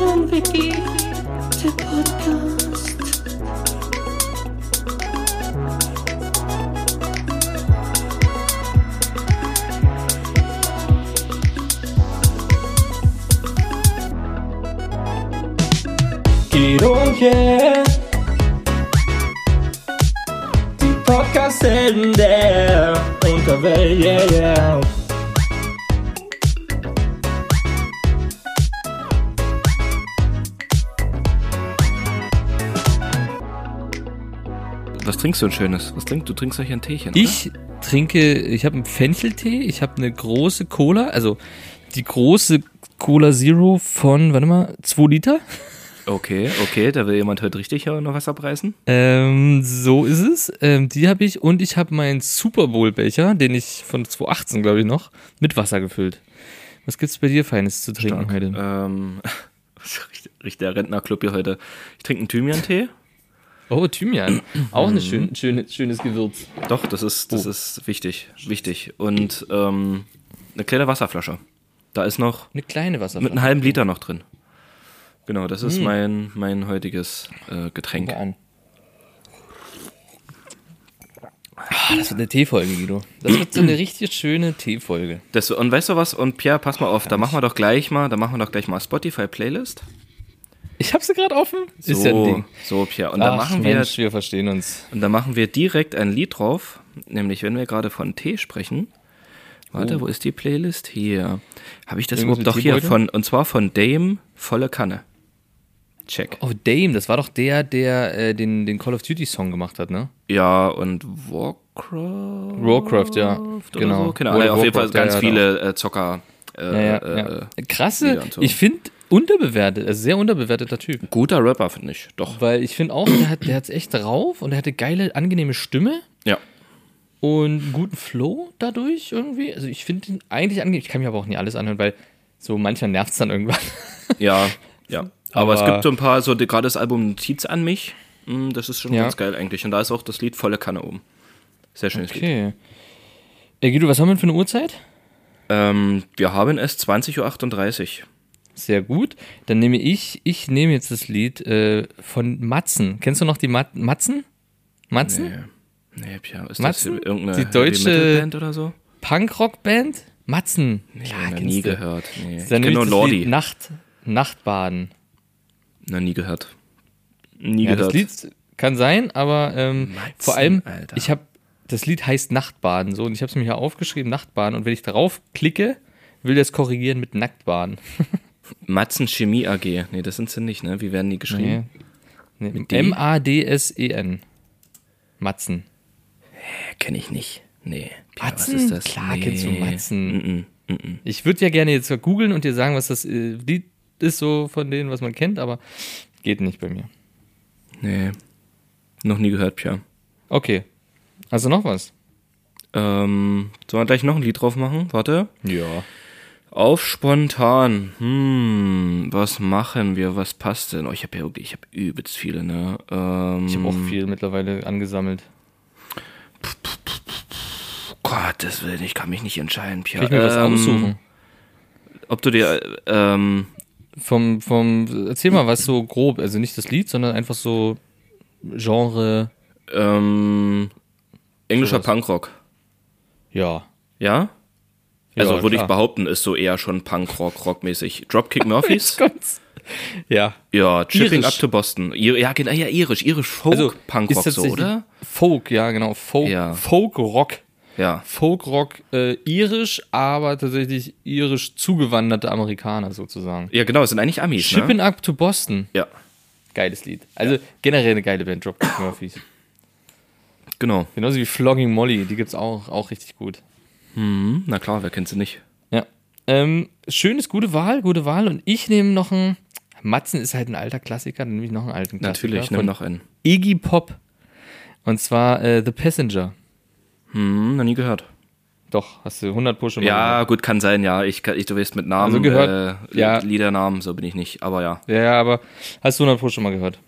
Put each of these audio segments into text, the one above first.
und Vicky, der Podcast. Guido und yeah. Die Podcast-Helden der Unterwelt, yeah, yeah. Trinkst du denn Schönes? Was trinkst du? trinkst euch ein Teechen, Ich trinke, ich habe einen Fencheltee, ich habe eine große Cola, also die große Cola Zero von, warte mal, 2 Liter. oder? Okay, okay, da will jemand heute richtig noch was abreißen. Ähm, so ist es. Ähm, die habe ich und ich habe meinen Super Bowl Becher, den ich von 2018, glaube ich, noch, mit Wasser gefüllt. Was gibt's bei dir Feines zu trinken Stark. heute? Ähm, richtig der Rentnerclub hier heute. Ich trinke einen Thymian-Tee. Oh, Thymian. Auch ein schön, schön, schönes Gewürz. Doch, das ist, das ist wichtig, wichtig. Und ähm, eine kleine Wasserflasche. Da ist noch Eine kleine mit Wasserflasche. einem halben Liter noch drin. Genau, das ist mein, mein heutiges äh, Getränk. An. Ah, das wird eine Teefolge, Guido. Das wird so eine richtig schöne Teefolge. Und weißt du was? Und Pierre, pass mal auf, da machen wir doch gleich mal, da machen wir doch gleich mal Spotify-Playlist. Ich habe sie gerade offen. So, Ist ja ein Ding. so Pierre. Und da Ach, machen wir Mensch, wir verstehen uns. Und da machen wir direkt ein Lied drauf, nämlich wenn wir gerade von Tee sprechen. Warte, wo ist die Playlist? Hier. Habe ich das Irgendwas überhaupt doch hier von, und zwar von Dame, volle Kanne. Check. Oh, Dame, das war doch der, der äh, den, den Call of Duty Song gemacht hat, ne? Ja, und Warcraft. Warcraft, ja. Genau. So? Ahnung, Oder auf jeden Fall ja, ganz ja, viele äh, Zocker. Äh, Ja, ja, äh, ja. Krasse, ich finde unterbewertet, also sehr unterbewerteter Typ. Guter Rapper, finde ich. Doch. Weil ich finde auch, der hat der hat's echt drauf und er hatte geile, angenehme Stimme Ja. und einen guten Flow dadurch irgendwie. Also ich finde ihn eigentlich angenehm. Ich kann mir aber auch nie alles anhören, weil so mancher nervt es dann irgendwann. Ja, ja. Aber, es Aber- gibt so ein paar, so gerade das Album Notiz an mich. mm, Das ist schon Ja. ganz geil eigentlich. Und da ist auch das Lied volle Kanne oben. Sehr schönes Lied. Okay. Äh, Guido, was haben wir denn für eine Uhrzeit? Ähm, wir haben es 20.38 Uhr. Sehr gut. Dann nehme ich, ich nehme jetzt das Lied äh, von Matzen. Kennst du noch die Mat Matzen? Matzen? Nee. Nee, Pia, ist Matzen? das irgendeine Die deutsche- Heavy-Metal-Band oder so? Punkrock-Band? Matzen. Nee, Ja, noch kennst nie gehört. Nee. Das Ich kenne nur das Lied Lordi. Nacht, Nachtbaden. Noch nie gehört. Nie Ja, das gehört. Lied kann sein, aber ähm, Matzen, vor allem, Alter. ich habe, das Lied heißt Nachtbaden so und ich habe es mir hier aufgeschrieben, Nachtbaden und wenn ich darauf klicke, will das korrigieren mit Nacktbaden. Matzen Chemie AG. Nee, das sind sie nicht, ne? Wie werden die geschrieben? Nee. D? M-A-D-S-E-N. Matzen. Kenne ich nicht. Nee. Pia, Matzen? was ist das? Klar nee. kennst du Matzen. Mm -mm, mm -mm. Ich würde ja gerne jetzt googeln und dir sagen, was das äh, Lied ist, so von denen, was man kennt, aber geht nicht bei mir. Nee. Noch nie gehört, Pia. Okay. Also noch was? Ähm, sollen wir gleich noch ein Lied drauf machen? Warte. Ja. Auf spontan. Hm, was machen wir? Was passt denn? Oh, ich habe ja wirklich, ich habe übelst viele, ne? Ähm, Ich habe auch viel mittlerweile angesammelt. Gottes Willen, ich kann mich nicht entscheiden, Pia. Kann ich mir was Ähm, aussuchen? Ob du dir, ähm, Vom, vom, erzähl mal was so grob, also nicht das Lied, sondern einfach so Genre, ähm, englischer Sowas. Punkrock, ja. ja? Also Ja, würde ich behaupten, ist so eher schon Punkrock, Rockmäßig. Dropkick Murphys? Ja. ja, Chipping. Up to Boston. Ja, genau, ja, irisch, irisch Folk Also, Punkrock so, oder? Folk, ja, genau. Folk, Ja. Folk-Rock. Ja. Folk-Rock, äh, irisch, aber tatsächlich irisch zugewanderte Amerikaner sozusagen. Ja, genau, es sind eigentlich Amis, Shipping ne? Up to Boston. Ja, Geiles Lied. Also generell eine geile Band, Dropkick Murphys. genau. Genauso wie Flogging Molly, die gibt's auch, auch richtig gut. Hm, na klar, wer kennt sie nicht? Ja. Ähm, schönes, gute Wahl, gute Wahl. Und ich nehme noch einen. Matzen ist halt ein alter Klassiker, dann nehme ich noch einen alten Klassiker. Natürlich, von noch einen. Iggy Pop. Und zwar äh, The Passenger. Hm, noch nie gehört. Doch, hast du 100 Pro schon mal Ja, gehört. gut, kann sein, ja. Ich, ich du weißt mit Namen, Also gehört, äh, ja. Liedernamen, so bin ich nicht, aber ja. Ja, ja, aber hast du 100 Pro schon mal gehört.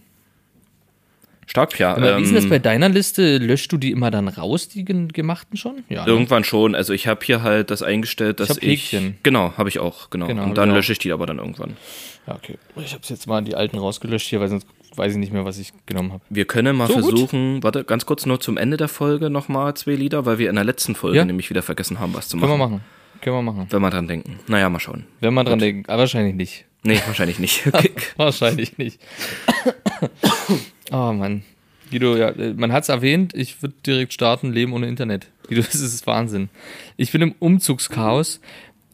Stark, ja. Aber wie ist das ähm, bei deiner Liste? Löschst du die immer dann raus, die gemachten schon? Ja. ne? Irgendwann schon. Also ich habe hier halt das eingestellt, dass ich. Häkchen. genau, habe ich auch, genau. Genau, Und dann ich auch. lösche ich die aber dann irgendwann. Ja, okay. Ich habe jetzt mal die alten rausgelöscht hier, weil sonst weiß ich nicht mehr, was ich genommen habe. Wir können mal So, gut. versuchen, warte, ganz kurz nur zum Ende der Folge nochmal zwei Lieder, weil wir in der letzten Folge Ja. nämlich wieder vergessen haben, was zu Können machen. wir machen. Können wir machen. Wenn wir dran denken. Naja, mal schauen. Wenn man dran denkt. Aber wahrscheinlich nicht. Nee, wahrscheinlich nicht. Okay. Wahrscheinlich nicht. oh Mann. Guido, ja, äh, man hat es erwähnt, ich würde direkt starten, Leben ohne Internet. Guido, das ist Wahnsinn. Ich bin im Umzugschaos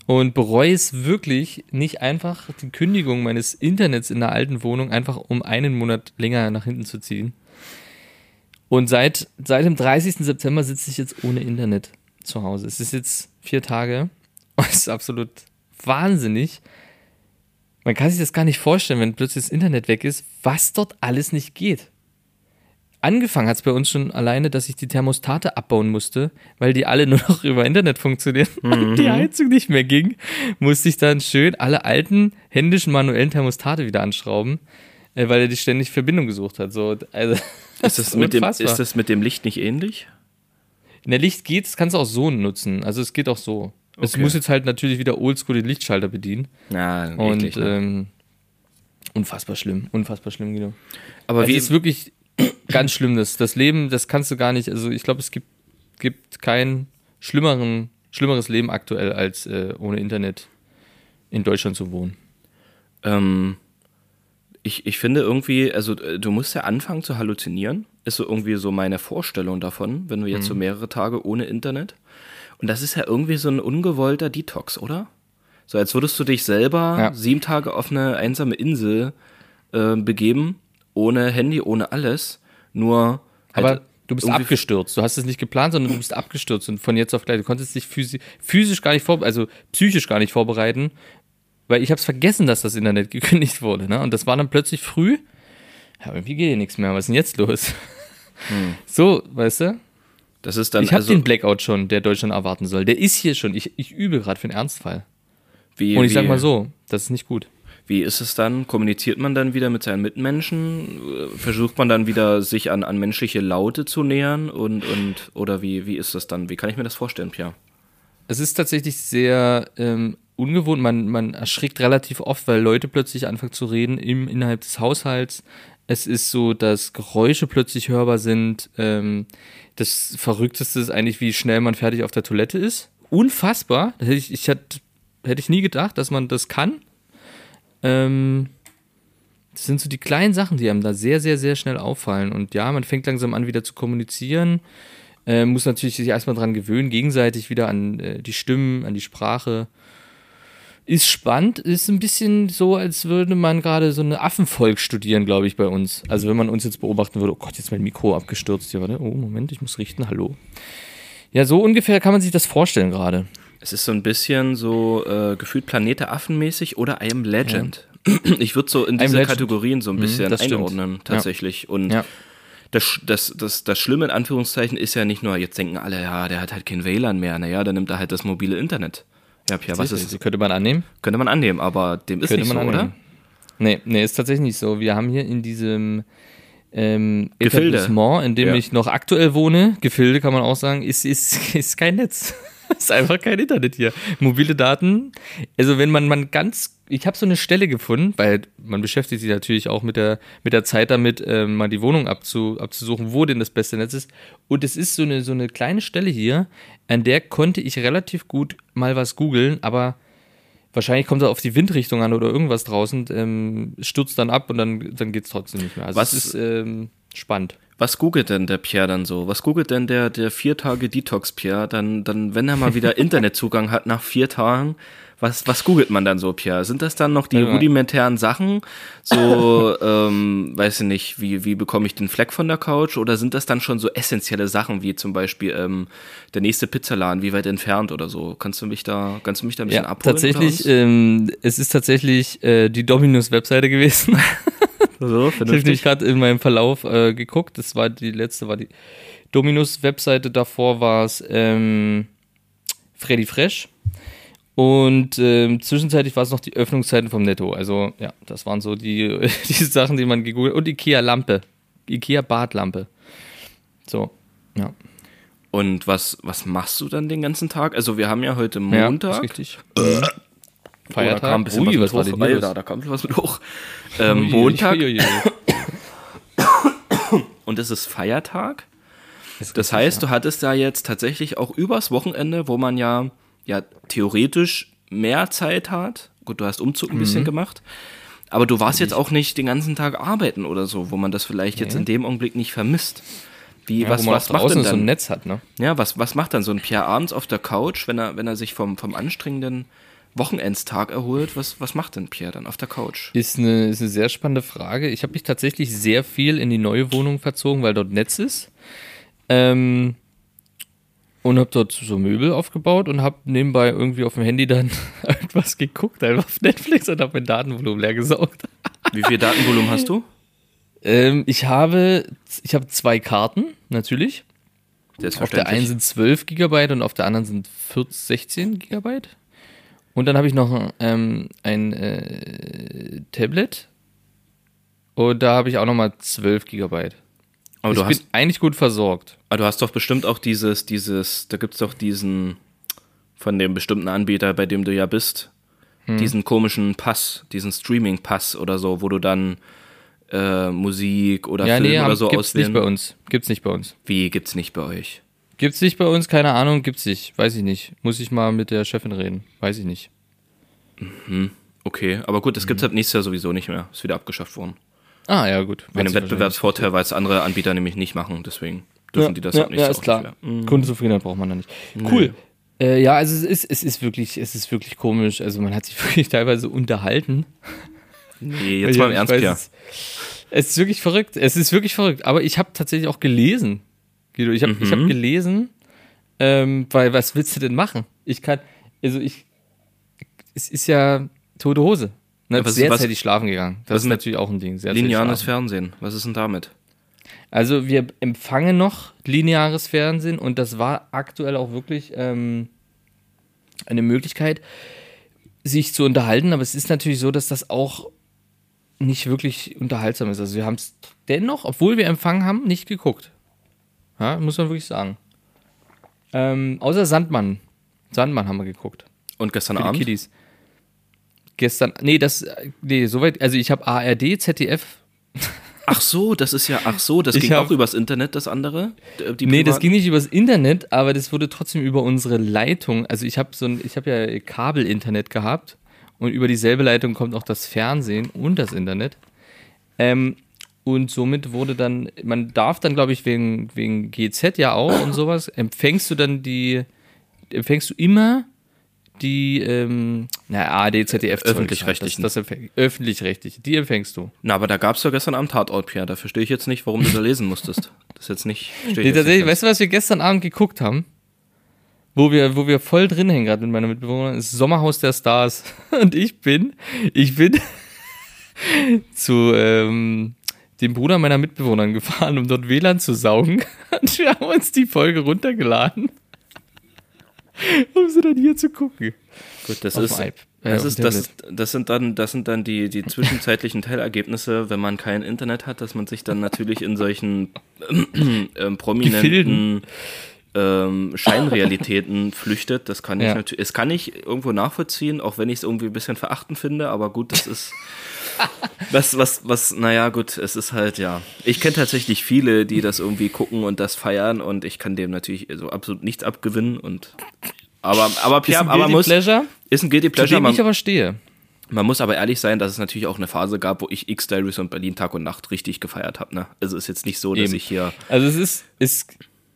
und bereue es wirklich nicht einfach, die Kündigung meines Internets in der alten Wohnung einfach um einen Monat länger nach hinten zu ziehen. Und seit, seit dem 30. September sitze ich jetzt ohne Internet zu Hause. Es ist jetzt vier Tage und es ist absolut wahnsinnig. Man kann sich das gar nicht vorstellen, wenn plötzlich das Internet weg ist, was dort alles nicht geht. Angefangen hat es bei uns schon alleine, dass ich die Thermostate abbauen musste, weil die alle nur noch über Internet funktionieren und die Heizung nicht mehr ging. Musste ich dann schön alle alten händischen manuellen Thermostate wieder anschrauben, äh, weil er die ständig Verbindung gesucht hat. So, also, Ist das, mit dem, ist das mit dem Licht nicht ähnlich? In der Licht geht, das kannst du auch so nutzen. Also es geht auch so. Es Okay. muss jetzt halt natürlich wieder oldschool den Lichtschalter bedienen. Na, Und eklig, ne? ähm, unfassbar schlimm, unfassbar schlimm, Guido. Aber es wie, ist wirklich ganz schlimm. Das, das Leben, das kannst du gar nicht. Also ich glaube, es gibt, gibt kein schlimmeren, schlimmeres Leben aktuell, als äh, ohne Internet in Deutschland zu wohnen. ähm, ich, ich finde irgendwie, also äh, du musst ja anfangen zu halluzinieren. Ist so irgendwie so meine Vorstellung davon, wenn wir jetzt Mhm. so mehrere Tage ohne Internet. Und das ist ja irgendwie so ein ungewollter Detox, oder? So als würdest du dich selber Ja. sieben Tage auf eine einsame Insel äh, begeben, ohne Handy, ohne alles, nur halt Aber du bist irgendwie- abgestürzt. Du hast es nicht geplant, sondern du bist abgestürzt und von jetzt auf gleich. Du konntest dich physi physisch gar nicht vor, also psychisch gar nicht vorbereiten, weil ich habe es vergessen, dass das Internet gekündigt wurde. Ne? Und das war dann plötzlich früh. Ja, irgendwie geht hier nichts mehr. Was ist denn jetzt los? So, weißt du? Das ist dann Ich habe also den Blackout schon, der Deutschland erwarten soll. Der ist hier schon. Ich, ich übe gerade für einen Ernstfall. wie, Und ich sag wie- mal so, das ist nicht gut. Wie ist es dann? Kommuniziert man dann wieder mit seinen Mitmenschen? Versucht man dann wieder, sich an, an menschliche Laute zu nähern? Und, und oder wie, wie ist das dann? Wie kann ich mir das vorstellen, Pierre? Es ist tatsächlich sehr ähm, ungewohnt. Man, man erschrickt relativ oft, weil Leute plötzlich anfangen zu reden im, innerhalb des Haushalts. Es ist so, dass Geräusche plötzlich hörbar sind. Ähm, das Verrückteste ist eigentlich, wie schnell man fertig auf der Toilette ist. Unfassbar. Hätte ich, ich hätte, hätte ich nie gedacht, dass man das kann. Ähm, das sind so die kleinen Sachen, die einem da sehr, sehr, sehr schnell auffallen. Und ja, man fängt langsam an, wieder zu kommunizieren. Äh, muss natürlich sich erstmal dran gewöhnen, gegenseitig wieder an äh, die Stimmen, an die Sprache. Ist spannend, ist ein bisschen so, als würde man gerade so eine Affenvolk studieren, glaube ich, bei uns. Also wenn man uns jetzt beobachten würde, oh Gott, jetzt ist mein Mikro abgestürzt hier, warte. Oh, Moment, ich muss richten, hallo. Ja, so ungefähr kann man sich das vorstellen gerade. Es ist so ein bisschen so äh, gefühlt Planet der Affen mäßig oder I am Legend. Ich würde so in diese. Kategorien so ein bisschen das stimmt. einordnen, tatsächlich. Und Ja. das, das, das, das Schlimme in Anführungszeichen ist ja nicht nur, jetzt denken alle, ja, der hat halt kein WLAN mehr, naja, dann nimmt er halt das mobile Internet. Ja, Pierre, was ist Das könnte man annehmen. Könnte man annehmen, aber dem ist Könnte nicht so, man oder? annehmen. Nee, nee, ist tatsächlich nicht so. Wir haben hier in diesem ähm, Gefilde. Etablissement, in dem Ja. ich noch aktuell wohne, Gefilde kann man auch sagen, ist, ist, ist kein Netz. ist einfach kein Internet hier. Mobile Daten, also wenn man, man ganz, ich habe so eine Stelle gefunden, weil man beschäftigt sich natürlich auch mit der, mit der Zeit damit, ähm, mal die Wohnung abzu, abzusuchen, wo denn das beste Netz ist. Und es ist so eine, so eine kleine Stelle hier, an der konnte ich relativ gut mal was googeln, aber Wahrscheinlich kommt es auf die Windrichtung an oder irgendwas draußen, ähm, stürzt dann ab und dann, dann geht es trotzdem nicht mehr. Also Was- ist ähm, spannend. Was googelt denn der Pierre dann so? Was googelt denn der, der vier Tage Detox Pierre dann, dann, wenn er mal wieder Internetzugang hat nach vier Tagen? Was, was googelt man dann so, Pierre? Sind das dann noch die mal. rudimentären Sachen? So, ähm, weiß ich nicht, wie, wie bekomme ich den Fleck von der Couch? Oder sind das dann schon so essentielle Sachen, wie zum Beispiel ähm, der nächste Pizzaladen, wie weit entfernt oder so? Kannst du mich da, kannst du mich da ein bisschen Ja, abholen? tatsächlich, ähm, es ist tatsächlich äh, die Dominus-Webseite gewesen. so, ich habe nämlich gerade in meinem Verlauf äh, geguckt. Das war die letzte, war die Dominus-Webseite. Davor war es ähm, Freddy Fresh. Und ähm, zwischenzeitlich war es noch die Öffnungszeiten vom Netto. Also ja, das waren so die, die Sachen, die man gegoogelt Und Ikea Lampe. Ikea Badlampe. So, ja. Und was, was machst du dann den ganzen Tag? Also wir haben ja heute Ja, Montag. ist richtig. Oh, da Feiertag. kam ein bisschen Ui, was, was war mit hoch. Alter, da kam was mit hoch. Ähm, Montag ui, ui, ui. und es ist Feiertag. Ist Das heißt, du hattest da jetzt tatsächlich auch übers Wochenende, wo man ja, ja theoretisch mehr Zeit hat. Gut, du hast Umzug ein Mhm. bisschen gemacht. Aber du warst jetzt auch nicht den ganzen Tag arbeiten oder so, wo man das vielleicht jetzt Nee. in dem Augenblick nicht vermisst. Wie, Ja, was, was macht denn so ein dann? Netz hat, ne? Ja, was, was macht dann so ein Pierre abends auf der Couch, wenn er, wenn er sich vom, vom anstrengenden Wochenendstag erholt? Was, was macht denn Pierre dann auf der Couch? Ist eine, ist eine sehr spannende Frage. Ich habe mich tatsächlich sehr viel in die neue Wohnung verzogen, weil dort Netz ist. Ähm, und habe dort so Möbel aufgebaut und habe nebenbei irgendwie auf dem Handy dann irgendwas geguckt, einfach auf Netflix und habe mein Datenvolumen leer gesaugt. Wie viel Datenvolumen hast du? Ähm, ich habe ich habe zwei Karten, natürlich. Auf der einen sind 12 Gigabyte und auf der anderen sind 14, 16 Gigabyte. Und dann habe ich noch ähm, ein äh, Tablet. Und da habe ich auch nochmal 12 Gigabyte. Aber ich du bin hast, eigentlich gut versorgt. aber du hast doch bestimmt auch dieses, dieses, da gibt es doch diesen, von dem bestimmten Anbieter, bei dem du ja bist, Hm. diesen komischen Pass, diesen Streaming-Pass oder so, wo du dann äh, Musik oder ja, Film nee, oder so gibt's nicht auswählen. bei uns. Gibt's nicht bei uns. Wie gibt's nicht bei euch? Gibt's nicht bei uns, keine Ahnung, gibt's nicht. Weiß ich nicht. Muss ich mal mit der Chefin reden. Weiß ich nicht. Okay, aber gut, das Mhm. gibt's ab nächstes Jahr sowieso nicht mehr. Ist wieder abgeschafft worden. Ah, ja, gut. Mit einem Wettbewerbsvorteil, weil es andere Anbieter nämlich nicht machen. Deswegen dürfen die das ja, ab nächstes ja, ist auch klar. Mhm. Kundenzufriedenheit braucht man da nicht. Cool. Äh, ja, also es ist, es ist wirklich, es ist wirklich komisch. Also man hat sich wirklich teilweise unterhalten. Nee, jetzt mal im Ernst, weiß, Pierre. Es, es ist wirklich verrückt. Es ist wirklich verrückt. Aber ich habe tatsächlich auch gelesen. Guido, ich habe ich hab Mhm. gelesen, ähm, weil was willst du denn machen? Ich kann, also ich, es ist ja tote Hose. Ne, was- sehr was- zeitig schlafen gegangen. Das was ist natürlich auch ein Ding. Sehr Lineares. Fernsehen. Was ist denn damit? Also wir empfangen noch lineares Fernsehen und das war aktuell auch wirklich ähm, eine Möglichkeit, sich zu unterhalten. Aber es ist natürlich so, dass das auch nicht wirklich unterhaltsam ist. Also wir haben es dennoch, obwohl wir Empfang haben, nicht geguckt. Ja, muss man wirklich sagen. Ähm, außer Sandmann. Sandmann haben wir geguckt. Und gestern Für Abend? Kiddies. Gestern, nee, das, nee, soweit, also ich habe ARD, ZDF, Ach so, das ist ja, ach so, das Ich ging hab- auch übers Internet, das andere? Die Nee, das ging nicht übers Internet, aber das wurde trotzdem über unsere Leitung. Also ich habe so ein, ich habe ja Kabelinternet gehabt und über dieselbe Leitung kommt auch das Fernsehen und das Internet. Ähm, und somit wurde dann, man darf dann, glaube ich, wegen, wegen GZ ja auch und sowas, empfängst du dann die, empfängst du immer die, ähm, na, ARD, ZDF, Zeug Öffentlich-rechtlichen. halt. Das, das öffentlich-rechtliche, die empfängst du. Na, aber da gab's ja gestern Abend Tatort, Pierre. Da verstehe ich jetzt nicht, warum du da lesen musstest. Das ist jetzt nicht. verstehe ich Nee, jetzt tatsächlich, nicht weißt du, was wir gestern Abend geguckt haben? Wo wir, wo wir voll drin hängen, gerade mit meiner Mitbewohnerin, ist Sommerhaus der Stars. Und ich bin, ich bin zu ähm, dem Bruder meiner Mitbewohnerin gefahren, um dort WLAN zu saugen. Und wir haben uns die Folge runtergeladen, um sie dann hier zu gucken. Gut, das Auf ist, das, ist, das, ist, das sind dann, das sind dann die, die zwischenzeitlichen Teilergebnisse, wenn man kein Internet hat, dass man sich dann natürlich in solchen ähm, prominenten ähm, Scheinrealitäten flüchtet. Das kann ich Ja. natürlich, es kann ich irgendwo nachvollziehen, auch wenn ich es irgendwie ein bisschen verachtend finde, aber gut, das ist was, was, was, naja, gut, es ist halt, ja. Ich kenne tatsächlich viele, die das irgendwie gucken und das feiern und ich kann dem natürlich so absolut nichts abgewinnen und aber, aber Ist Pierre, ein aber muss, Pleasure, ist ein Guilty Pleasure. Man, ich aber stehe. man muss aber ehrlich sein, dass es natürlich auch eine Phase gab, wo ich X-Diaries und Berlin Tag und Nacht richtig gefeiert habe. Ne? Also ist jetzt nicht so, dass Eben. ich hier. Also es ist, ist,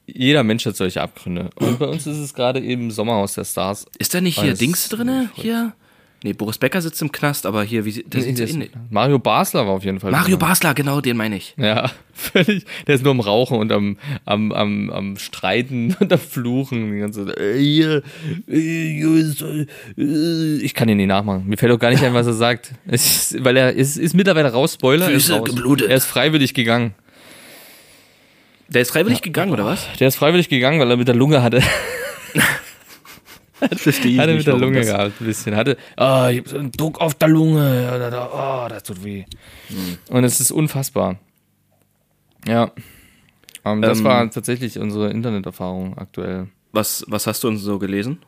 jeder Mensch hat solche Abgründe. Und bei uns ist es gerade eben Sommerhaus der Stars. Ist da nicht hier Dings drinne? Hier? Nee, Boris Becker sitzt im Knast, aber hier, wie, der sitzt Das- in, Mario Basler war auf jeden Fall. Mario drin. Basler, genau, den meine ich. Ja, völlig. Der ist nur am Rauchen und am, am, am, am Streiten und am Fluchen. Die ganze äh, ich kann ihn nicht nachmachen. Mir fällt auch gar nicht ein, was er sagt. Ist, weil er ist, ist mittlerweile raus, Spoiler. er ist Füße raus. geblutet. Er ist freiwillig gegangen. Der ist freiwillig gegangen, oder was? Der ist freiwillig gegangen, weil er mit der Lunge hatte. Verstehe Hatte mit der Lunge gehabt, ein bisschen. Hatte, ah, ich hab so einen Druck auf der Lunge. Oh, das tut weh. Hm. Und es ist unfassbar. Ja. Ähm, das Ähm, war tatsächlich unsere Interneterfahrung aktuell. Was, was hast du uns so gelesen?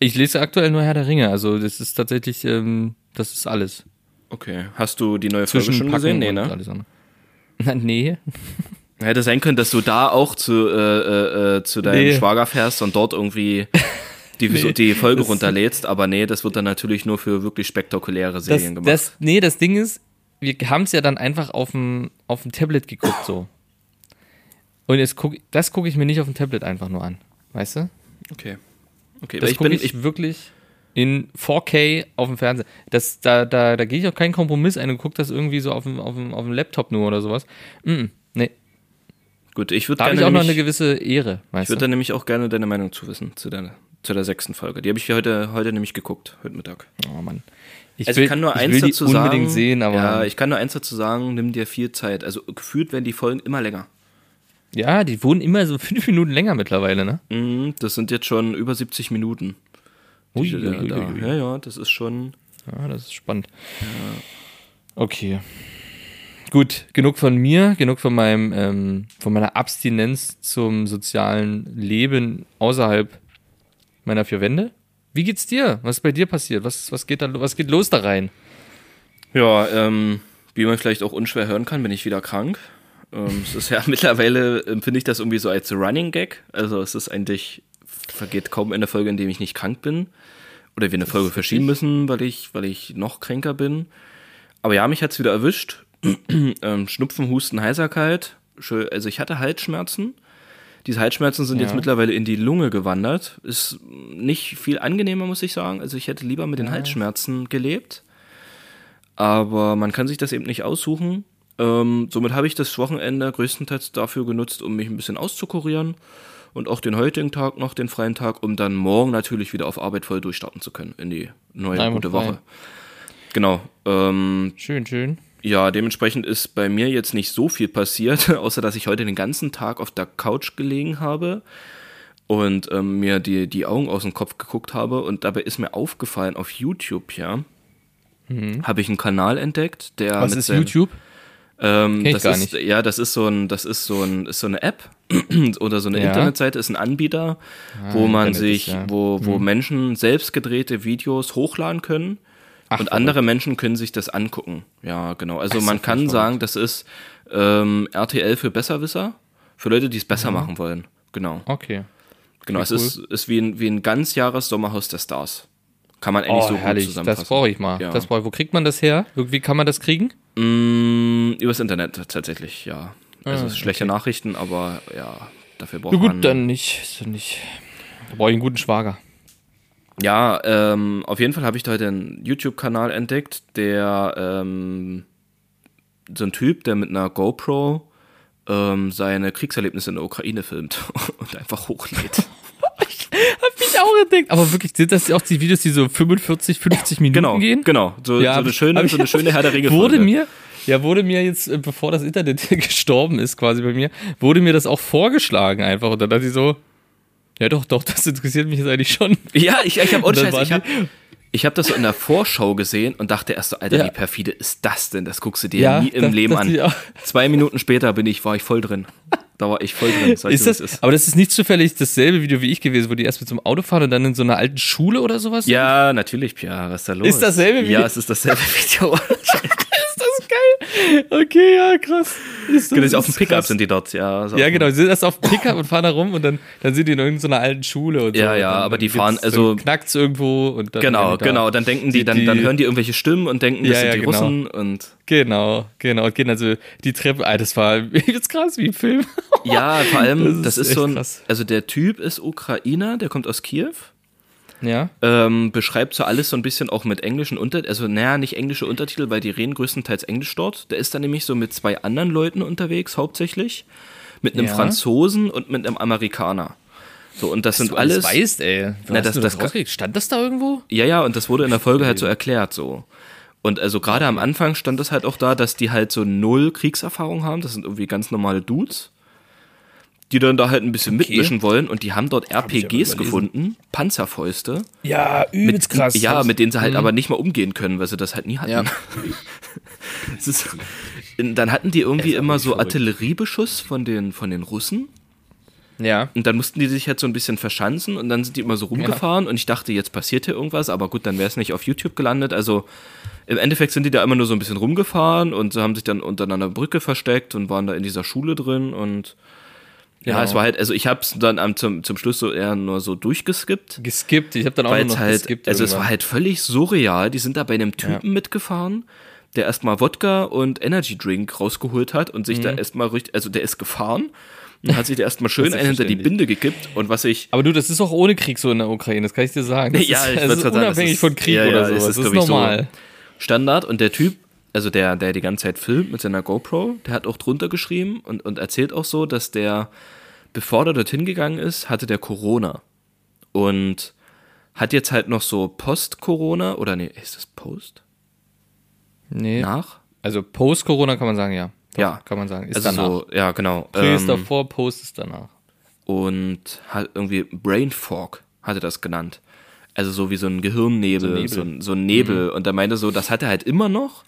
Ich lese aktuell nur Herr der Ringe, also das ist tatsächlich, ähm, das ist alles. Okay. Hast du die neue Folge schon gesehen? Nee, ne? alles andere. Na, nee. Hätte sein können, dass du da auch zu, äh, äh, äh, zu deinem Nee. Schwager fährst und dort irgendwie die, Nee, die Folge das- runterlädst, aber nee, das wird dann natürlich nur für wirklich spektakuläre Das, Serien gemacht. das, nee, das Ding ist, wir haben es ja dann einfach auf dem, auf dem Tablet geguckt, so. Und jetzt guck, das gucke ich mir nicht auf dem Tablet einfach nur an. Weißt du? okay. Okay, Das gucke bin, ich, ich, wirklich in 4K auf dem Fernseher. Das, da da, da gehe ich auch keinen Kompromiss ein und gucke das irgendwie so auf dem, auf, dem, auf dem Laptop nur oder sowas. Mm, nee, gut, ich würde da habe gerne ich auch noch eine nämlich, gewisse Ehre, ich würde dann nämlich auch gerne deine Meinung zu wissen, zu der, zu der sechsten Folge. Die habe ich heute, heute nämlich geguckt, heute Mittag. Oh Mann. Ich Also ich kann nur ich eins will dazu unbedingt sagen. sehen, aber ja, ja, ich kann nur eins dazu sagen, nimm dir viel Zeit. Also gefühlt werden die Folgen immer länger. die wohnen immer so fünf Minuten länger mittlerweile, ne? Mhm, das sind jetzt schon über 70 Minuten. Ui, da- ui, ui, da- ui. Ja, ja, das ist schon. Ja, das ist spannend. Okay. Gut, genug von mir, genug von meinem, ähm, von meiner Abstinenz zum sozialen Leben außerhalb meiner vier Wände. Wie geht's dir? Was ist bei dir passiert? Was, was geht da, was geht los da rein? Ja, ähm, wie man vielleicht auch unschwer hören kann, bin ich wieder krank. Ähm, es ist ja mittlerweile, empfinde ich das irgendwie so als Running Gag. Also es ist eigentlich, vergeht kaum eine Folge, in der ich nicht krank bin. Oder wir eine Folge verschieben müssen, weil ich, weil ich noch kränker bin. Aber ja, mich hat's wieder erwischt. ähm, Schnupfen, Husten, Heiserkeit. Also ich hatte Halsschmerzen. Diese Halsschmerzen sind Ja. jetzt mittlerweile in die Lunge gewandert. Ist nicht viel angenehmer, muss ich sagen. Also ich hätte lieber mit den Halsschmerzen gelebt. Aber man kann sich das eben nicht aussuchen. Ähm, somit habe ich das Wochenende größtenteils dafür genutzt, um mich ein bisschen auszukurieren. Und auch den heutigen Tag noch, den freien Tag, um dann morgen natürlich wieder auf Arbeit voll durchstarten zu können in die neue Einmal gute frei. Woche. Genau. Ähm, Schön, schön. Ja, dementsprechend ist bei mir jetzt nicht so viel passiert, außer dass ich heute den ganzen Tag auf der Couch gelegen habe und ähm, mir die, die Augen aus dem Kopf geguckt habe. Und dabei ist mir aufgefallen, auf YouTube, ja, habe ich einen Kanal entdeckt, der Mhm. Was ist seinen- YouTube? ähm, das gar ist, nicht. Ja, das ist so ein, das ist so ein, ist so eine App oder so eine Ja. Internetseite, ist ein Anbieter, wo man sich, ist, ja. wo, Mhm. wo Menschen selbst gedrehte Videos hochladen können. Ach, und andere Menschen können sich das angucken. Ja, genau. Also Ach man kann sagen, das ist ähm, RTL für Besserwisser, für Leute, die es besser machen wollen. Genau. Okay. Genau. Es cool. ist, ist wie ein, wie ein ganz Jahres Sommerhaus der Stars. Kann man eigentlich Oh, so gut herrlich. zusammenfassen. Das brauche ich mal. Ja. Das brauche ich. Wo kriegt man das her? Wie kann man das kriegen? Mm, übers Internet tatsächlich, ja. Also Ah, ist schlechte Nachrichten, aber ja, dafür braucht Na gut, man. dann nicht. Dann nicht. Da brauche ich einen guten Schwager. Ja, ähm, auf jeden Fall habe ich da heute einen YouTube-Kanal entdeckt, der ähm, so ein Typ, der mit einer GoPro ähm, seine Kriegserlebnisse in der Ukraine filmt und einfach hochlädt. Hab ich auch entdeckt. Aber wirklich, sind das auch die Videos, die so 45, 50 Minuten genau, gehen? genau. So, Ja, so eine schöne, so eine schöne Herr der Ringe Wurde mir, ja, wurde mir jetzt, äh, bevor das Internet gestorben ist, quasi bei mir, wurde mir das auch vorgeschlagen einfach. Und dann dachte ich so, ja doch, doch, das interessiert mich jetzt eigentlich schon. Ja, ich, ich habe Scheiß, waren ich hab, ich hab das so in der Vorschau gesehen und dachte erst so, Alter, Ja. wie perfide ist das denn? Das guckst du dir Ja, nie im das- Leben das an. Zwei Minuten später bin ich, war ich voll drin. Da war ich voll drin. Ist das, es ist. aber das ist nicht zufällig dasselbe Video wie ich gewesen, wo die erst mit einem Auto fahren und dann in so einer alten Schule oder sowas? sind? Ja, natürlich, Pierre, was ist da los? Ist dasselbe Video? Ja, es ist dasselbe Video. Ist geil? Okay, ja, krass. Ist Genau, auf dem ist Pickup sind die dort, ja. ist Ja, genau, sie sind erst auf dem Pickup und fahren da rum und dann, dann sind die in irgendeiner alten Schule und so. Ja, ja, Und dann, aber die dann fahren, also- Dann knackt's irgendwo und dann. Genau, werden die da- genau. Dann denken die, die- dann, dann die- hören die irgendwelche Stimmen und denken, das Ja, sind ja, die genau. Russen und Genau, genau. Und gehen also die Treppe. Ah, das war jetzt krass wie im Film. ja, vor allem, Das das ist ist, so ein, krass. also der Typ ist Ukrainer, der kommt aus Kiew. Ja. Ähm, beschreibt so alles so ein bisschen auch mit englischen Untertiteln, also naja, nicht englische Untertitel, weil die reden größtenteils Englisch dort. Der ist dann nämlich so mit zwei anderen Leuten unterwegs, hauptsächlich. Mit einem Ja. Franzosen und mit einem Amerikaner. So, und das sind alles. weißt, ey. Wo Na, das- du das, das- rausgekriegt? Stand das da irgendwo? Ja, ja, und das wurde in der Folge halt so erklärt so. Und also gerade am Anfang stand das halt auch da, dass die halt so null Kriegserfahrung haben. Das sind irgendwie ganz normale Dudes, die dann da halt ein bisschen Okay. mitmischen wollen. Und die haben dort RPGs überlesen. gefunden, Panzerfäuste. Ja, übelst krass. Ja, mit denen sie halt aber nicht mal umgehen können, weil sie das halt nie hatten. Ja. Ist, dann hatten die irgendwie immer so verrückt. Artilleriebeschuss von den, von den Russen. Ja. Und dann mussten die sich halt so ein bisschen verschanzen und dann sind die immer so rumgefahren und ich dachte, jetzt passiert hier irgendwas, aber gut, dann wäre es nicht auf YouTube gelandet. Also im Endeffekt sind die da immer nur so ein bisschen rumgefahren und sie haben sich dann unter einer Brücke versteckt und waren da in dieser Schule drin und ja, Genau. es war halt, also ich habe es dann am, zum, zum Schluss so eher nur so durchgeskippt. Geskippt. Ich habe dann auch es noch halt, geskippt also es irgendwann. war halt völlig surreal. Die sind da bei einem Typen mitgefahren, der erstmal Wodka und Energy Drink rausgeholt hat und sich da Mhm. erstmal richtig, also der ist gefahren und hat sich da erstmal schön einen hinter die. Binde gekippt und was ich Aber du, das ist auch ohne Krieg so in der Ukraine, das kann ich dir sagen. Das Ja, ist, ich das ist grad sagen, das unabhängig ist- von Krieg ja, ja, oder es sowas. ist, Das ist ich, so. normal. Standard und der Typ, also der, der die ganze Zeit filmt mit seiner GoPro, der hat auch drunter geschrieben und, und erzählt auch so, dass der, bevor der dorthin gegangen ist, hatte der Corona und hat jetzt halt noch so Post-Corona oder nee, ist das Post? Nee. Nach? Also Post-Corona kann man sagen, ja. Doch, Ja. Kann man sagen. Ist also danach. so, ja genau. Pre ist Ähm, davor, Post ist danach. und hat irgendwie Brain Fog hatte das genannt. Also so wie so ein Gehirnnebel, Nebel. so ein, so ein Nebel. Und er meinte so, das hat er halt immer noch.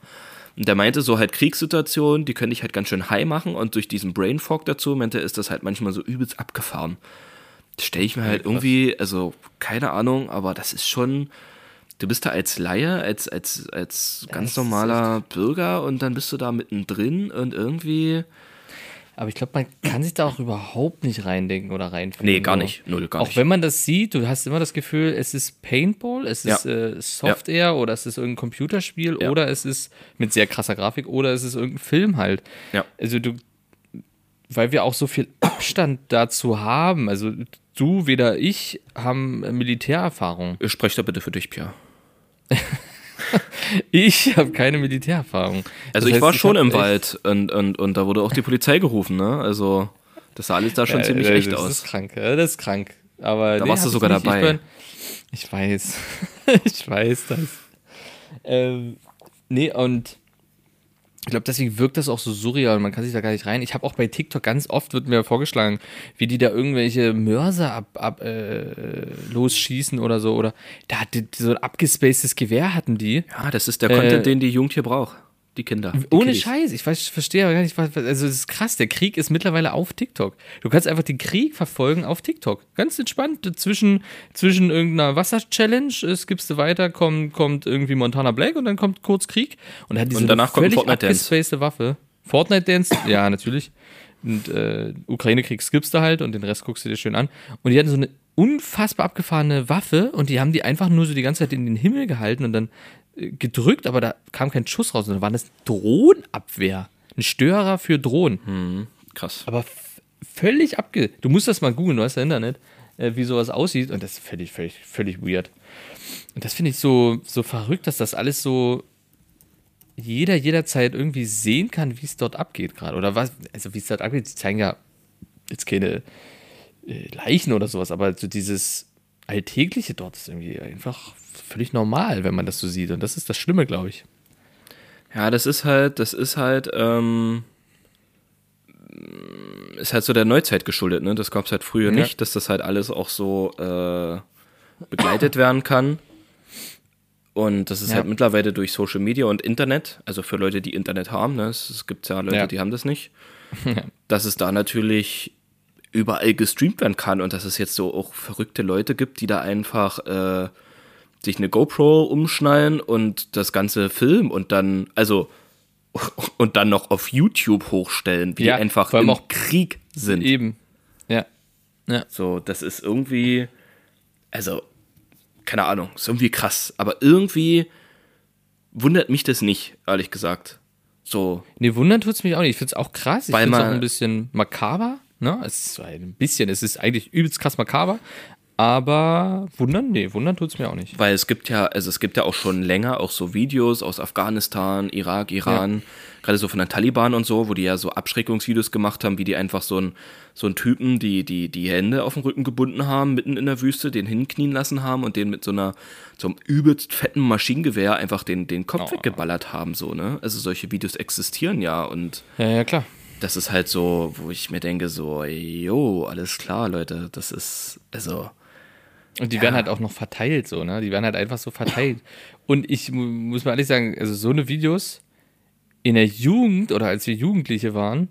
Und der meinte so halt Kriegssituationen, die können dich halt ganz schön high machen. Und durch diesen Brain Fog dazu, meinte er, ist das halt manchmal so übelst abgefahren. Das stelle ich mir halt irgendwie, also keine Ahnung, aber das ist schon, du bist da als Laie, als, als, als ganz normaler Bürger und dann bist du da mittendrin und irgendwie, Aber ich glaube, man kann sich da auch überhaupt nicht reindenken oder reinfinden. nee, gar nicht, null, gar Auch nicht. wenn man das sieht, du hast immer das Gefühl, es ist Paintball, es Ja. ist äh, Software oder es ist irgendein Computerspiel Ja. oder es ist mit sehr krasser Grafik oder es ist irgendein Film halt. Ja. Also du, weil wir auch so viel Abstand dazu haben, also du, weder ich, haben Militärerfahrung. Sprech da bitte für dich, Pierre. Ich habe keine Militärerfahrung. Also Das ich heißt, war schon hab im Wald und, und, und da wurde auch die Polizei gerufen, ne? Also das sah alles da schon Ja, ziemlich äh, echt das aus. ist krank, das ist krank. Aber Da nee, warst du ich sogar nicht. dabei. Ich, bin, ich weiß. ich weiß das. Ähm, nee, und ich glaube, deswegen wirkt das auch so surreal und man kann sich da gar nicht rein. Ich habe auch bei TikTok ganz oft wird mir vorgeschlagen, wie die da irgendwelche Mörser ab, ab äh, losschießen oder so. Oder da die so ein abgespacedes Gewehr hatten die. Ja, das ist der Content, Äh, den die Jugend hier braucht. Die Kinder. Die Ohne Kiddies. Scheiß, ich weiß, verstehe aber gar nicht, was, also es ist krass, der Krieg ist mittlerweile auf TikTok. Du kannst einfach den Krieg verfolgen auf TikTok. Ganz entspannt, zwischen, zwischen irgendeiner Wasser-Challenge, es gibst du weiter, kommt, kommt irgendwie Montana Black und dann kommt kurz Krieg. Und dann hat diese Und danach kommt Fortnite-Dance. Waffe. Fortnite-Dance, ja, natürlich. Und äh, Ukraine-Krieg skippst du halt und den Rest guckst du dir schön an. Und die hatten so eine unfassbar abgefahrene Waffe und die haben die einfach nur so die ganze Zeit in den Himmel gehalten und dann gedrückt, aber da kam kein Schuss raus. Und dann war das Drohnenabwehr. Ein Störer für Drohnen. Krass. Aber völlig abge... Du musst das mal googeln, du hast ja Internet, äh, wie sowas aussieht. Und das ist völlig, völlig, völlig weird. Und das finde ich so, so verrückt, dass das alles so jeder jederzeit irgendwie sehen kann, wie es dort abgeht gerade. Oder was, also wie es dort abgeht, sie zeigen ja jetzt keine äh, Leichen oder sowas, aber so dieses Alltägliche dort ist irgendwie einfach völlig normal, wenn man das so sieht. Und das ist das Schlimme, glaube ich. Ja, das ist halt, das ist halt, ähm, ist halt so der Neuzeit geschuldet, ne? Das gab es halt früher Ja. nicht, dass das halt alles auch so äh, begleitet werden kann. Und das ist Ja. halt mittlerweile durch Social Media und Internet, also für Leute, die Internet haben, ne? Es, es gibt ja Leute, Ja. die haben das nicht, dass es da natürlich überall gestreamt werden kann und dass es jetzt so auch verrückte Leute gibt, die da einfach äh, sich eine GoPro umschnallen und das ganze filmen und dann, also und dann noch auf YouTube hochstellen, wie Ja, die einfach im auch Krieg sind. Eben. Ja. Ja. So, das ist irgendwie, also, keine Ahnung, ist irgendwie krass. Aber irgendwie wundert mich das nicht, ehrlich gesagt. So, Nee, wundern tut's mich auch nicht. Ich find's auch krass. Ich Weil find's auch man- ein bisschen makaber. Ne? Es ist ein bisschen, es ist eigentlich übelst krass makaber. Aber wundern, nee, wundern tut's mir auch nicht. weil es gibt ja, also es gibt ja auch schon länger auch so Videos aus Afghanistan, Irak, Iran, gerade so von den Taliban und so, wo die ja so Abschreckungsvideos gemacht haben, wie die einfach so einen so einen Typen, die, die die Hände auf den Rücken gebunden haben, mitten in der Wüste, den hinknien lassen haben und den mit so einer, so einem übelst fetten Maschinengewehr einfach den, den Kopf Oh. weggeballert haben, so, ne? Also solche Videos existieren ja und Ja, ja, klar. das ist halt so, wo ich mir denke, so, jo, alles klar, Leute, das ist, also, Und die werden halt auch noch verteilt, so, ne? Die werden halt einfach so verteilt. Und ich mu- muss mal ehrlich sagen, also so eine Videos in der Jugend oder als wir Jugendliche waren,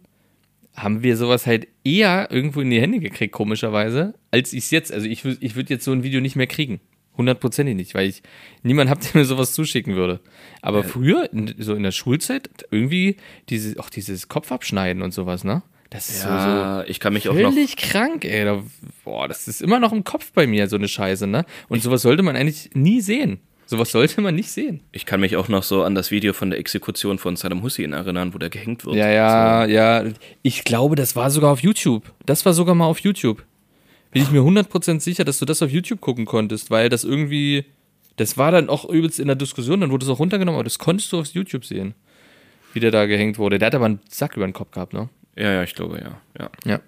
haben wir sowas halt eher irgendwo in die Hände gekriegt, komischerweise, als ich es jetzt. Also ich, ich würde jetzt so ein Video nicht mehr kriegen. Hundertprozentig nicht, weil ich niemand habe, der mir sowas zuschicken würde. Aber früher, in, so in der Schulzeit, irgendwie diese, auch dieses Kopfabschneiden und sowas, ne? Das ist so, so Ja, ich kann mich auch noch. völlig krank, ey. Da, boah, das ist immer noch im Kopf bei mir, so eine Scheiße, ne? Und sowas sollte man eigentlich nie sehen. Sowas sollte man nicht sehen. Ich kann mich auch noch so an das Video von der Exekution von Saddam Hussein erinnern, wo der gehängt wird. Ja, ja, ja. Ich glaube, das war sogar auf YouTube. Das war sogar mal auf YouTube. Bin ich mir 100% sicher, dass du das auf YouTube gucken konntest, weil das irgendwie. Das war dann auch übelst in der Diskussion, dann wurde es auch runtergenommen, aber das konntest du auf YouTube sehen. Wie der da gehängt wurde. Der hat aber einen Sack über den Kopf gehabt, ne? Ja, ja, ich glaube, ja. ja. Ja.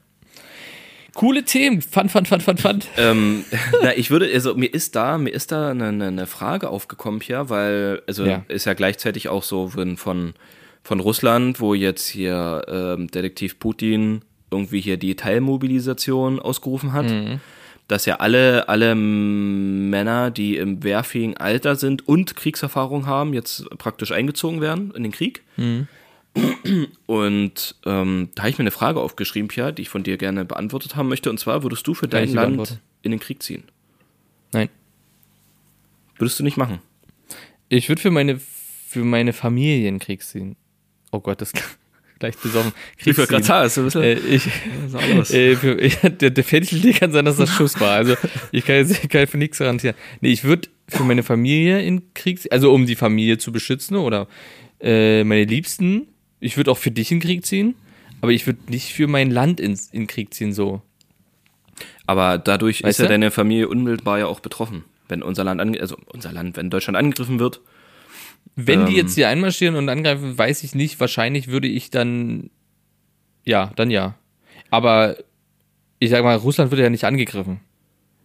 Coole Themen. Fun, fun, fun, fun, fun. ähm, na, ich würde, also mir ist da, mir ist da eine, eine- Frage aufgekommen, Pia, weil, also Ja. ist ja gleichzeitig auch so wenn von, von Russland, wo jetzt hier ähm, Detektiv Putin irgendwie hier die Teilmobilisation ausgerufen hat, dass ja alle, alle Männer, die im wehrfähigen Alter sind und Kriegserfahrung haben, jetzt praktisch eingezogen werden in den Krieg. Und ähm, da habe ich mir eine Frage aufgeschrieben, Pia, die ich von dir gerne beantwortet haben möchte. Und zwar, würdest du für Kann dein Land in den Krieg ziehen? Nein. Würdest du nicht machen? Ich würde für meine, für meine Familie in den Krieg ziehen. Oh Gott, das gleich besoffen. Krieg ziehen. sagen, ist ein bisschen. Äh, ich, äh, für, ich, der, der Fädel kann sein, dass das Schuss war. Also ich kann jetzt ich kann für nichts garantieren. Nee, ich würde für meine Familie in Krieg, also um die Familie zu beschützen oder äh, meine Liebsten. Ich würde auch für dich in Krieg ziehen, aber ich würde nicht für mein Land ins, in Krieg ziehen so. Aber dadurch Weißt ist ja du? deine Familie unmittelbar ja auch betroffen. Wenn unser Land, ange also unser Land, wenn Deutschland angegriffen wird, Wenn die Ähm. jetzt hier einmarschieren und angreifen, weiß ich nicht. Wahrscheinlich würde ich dann. Ja, dann ja. Aber ich sag mal, Russland wird ja nicht angegriffen.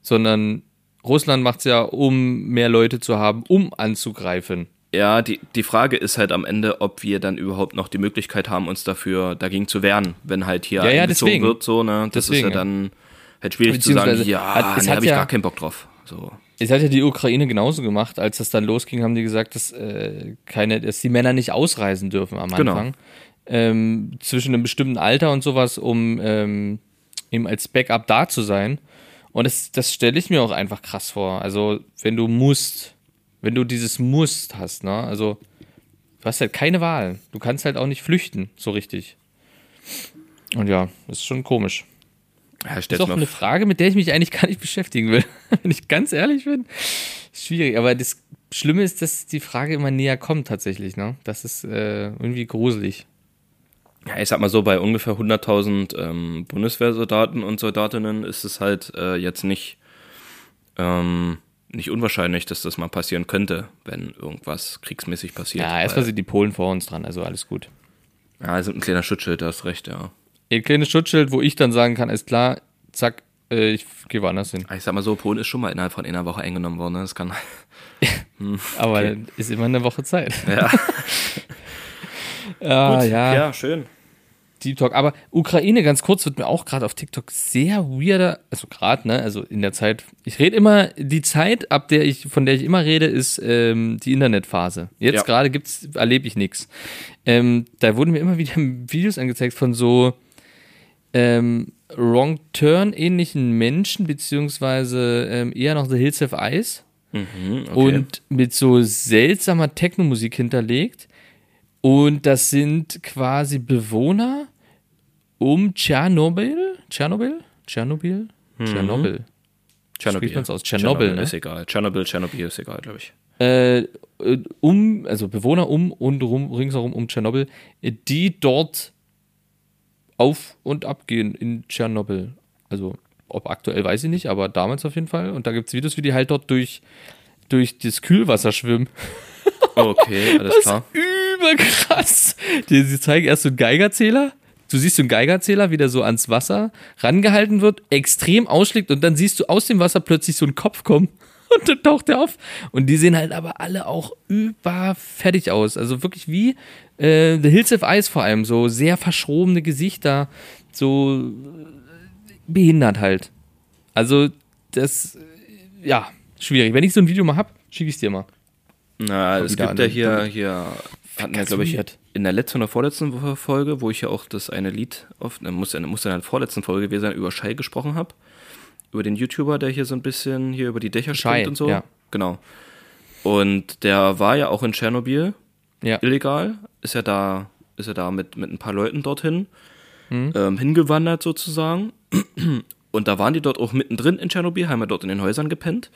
Sondern Russland macht es ja, um mehr Leute zu haben, um anzugreifen. Ja, die, die Frage ist halt am Ende, ob wir dann überhaupt noch die Möglichkeit haben, uns dafür dagegen zu wehren, wenn halt hier Ja, ja, deswegen. wird, so, ne? Das Deswegen, ist ja dann halt schwierig zu sagen, ja, hat- nee, hat hab ich ja- gar keinen Bock drauf. So. Es hat ja die Ukraine genauso gemacht, als das dann losging, haben die gesagt, dass äh, keine, dass die Männer nicht ausreisen dürfen am Genau. Anfang. Ähm, zwischen einem bestimmten Alter und sowas, um ähm, eben als Backup da zu sein. Und das, das stelle ich mir auch einfach krass vor. Also, wenn du musst, wenn du dieses Musst hast, ne? Also, du hast halt keine Wahl. Du kannst halt auch nicht flüchten, so richtig. Und ja, ist schon komisch. Ja, ist auch eine Frage, mit der ich mich eigentlich gar nicht beschäftigen will. Wenn ich ganz ehrlich bin, schwierig. Aber das Schlimme ist, dass die Frage immer näher kommt tatsächlich. Ne? Das ist äh, irgendwie gruselig. Ja, ich sag mal so, bei ungefähr 100.000 ähm, Bundeswehrsoldaten und Soldatinnen ist es halt äh, jetzt nicht, ähm, nicht unwahrscheinlich, dass das mal passieren könnte, wenn irgendwas kriegsmäßig passiert. Ja, erstmal sind die Polen vor uns dran, also alles gut. Ja, sind ein kleiner Schutzschild, da hast recht, ja. Ihr kleines Schutzschild, wo ich dann sagen kann, ist klar, zack, äh, ich gehe woanders hin. Ich sag mal so, Polen ist schon mal innerhalb von einer Woche eingenommen worden, ne? Das kann. Aber ist immer eine Woche Zeit. Ja, Ah, ja. ja, schön. Deep Talk. Aber Ukraine, ganz kurz, wird mir auch gerade auf TikTok sehr weirder, also gerade, ne, also in der Zeit, ich rede immer, die Zeit, ab der ich, von der ich immer rede, ist ähm, die Internetphase. Jetzt Ja. gerade gibt's, erlebe ich nichts. Ähm, da wurden mir immer wieder Videos angezeigt von so ähm, Wrong Turn ähnlichen Menschen, beziehungsweise ähm, eher noch The Hills Have Eyes Mhm, okay. und mit so seltsamer Techno-Musik hinterlegt. Und das sind quasi Bewohner um Tschernobyl. Tschernobyl? Tschernobyl? Tschernobyl. spricht man's aus? Tschernobyl, ne? Ist egal. Tschernobyl, Tschernobyl ist egal, glaube ich. Äh, äh, um, also Bewohner um und rum, ringsherum um Tschernobyl, die dort auf und ab gehen in Tschernobyl. Also, ob aktuell weiß ich nicht, aber damals auf jeden Fall. Und da gibt es Videos, wie die halt dort durch, durch das Kühlwasser schwimmen. Okay, alles klar. Übel krass. Die, sie zeigen erst so einen Geigerzähler. Du siehst so einen Geigerzähler, wie der so ans Wasser rangehalten wird, extrem ausschlägt und dann siehst du aus dem Wasser plötzlich so einen Kopf kommen. Und dann taucht der auf. Und die sehen halt aber alle auch überfertig aus. Also wirklich wie äh, The Hills of Ice vor allem. So sehr verschrobene Gesichter. So äh, behindert halt. Also das, äh, ja, schwierig. Wenn ich so ein Video mal hab, schicke ich dir mal. Na, es gibt ja hier, hier hatten wir, glaube ich. In der letzten oder vorletzten Folge, wo ich ja auch das eine Lied, auf, ne, muss ja muss in der vorletzten Folge gewesen sein, über Schei gesprochen habe. Über den YouTuber, der hier so ein bisschen hier über die Dächer springt und so. ja. Genau. Und der war ja auch in Tschernobyl Ja. illegal, ist ja da, ist ja da mit, mit ein paar Leuten dorthin Mhm. ähm, hingewandert sozusagen. Und da waren die dort auch mittendrin in Tschernobyl, haben ja dort in den Häusern gepennt.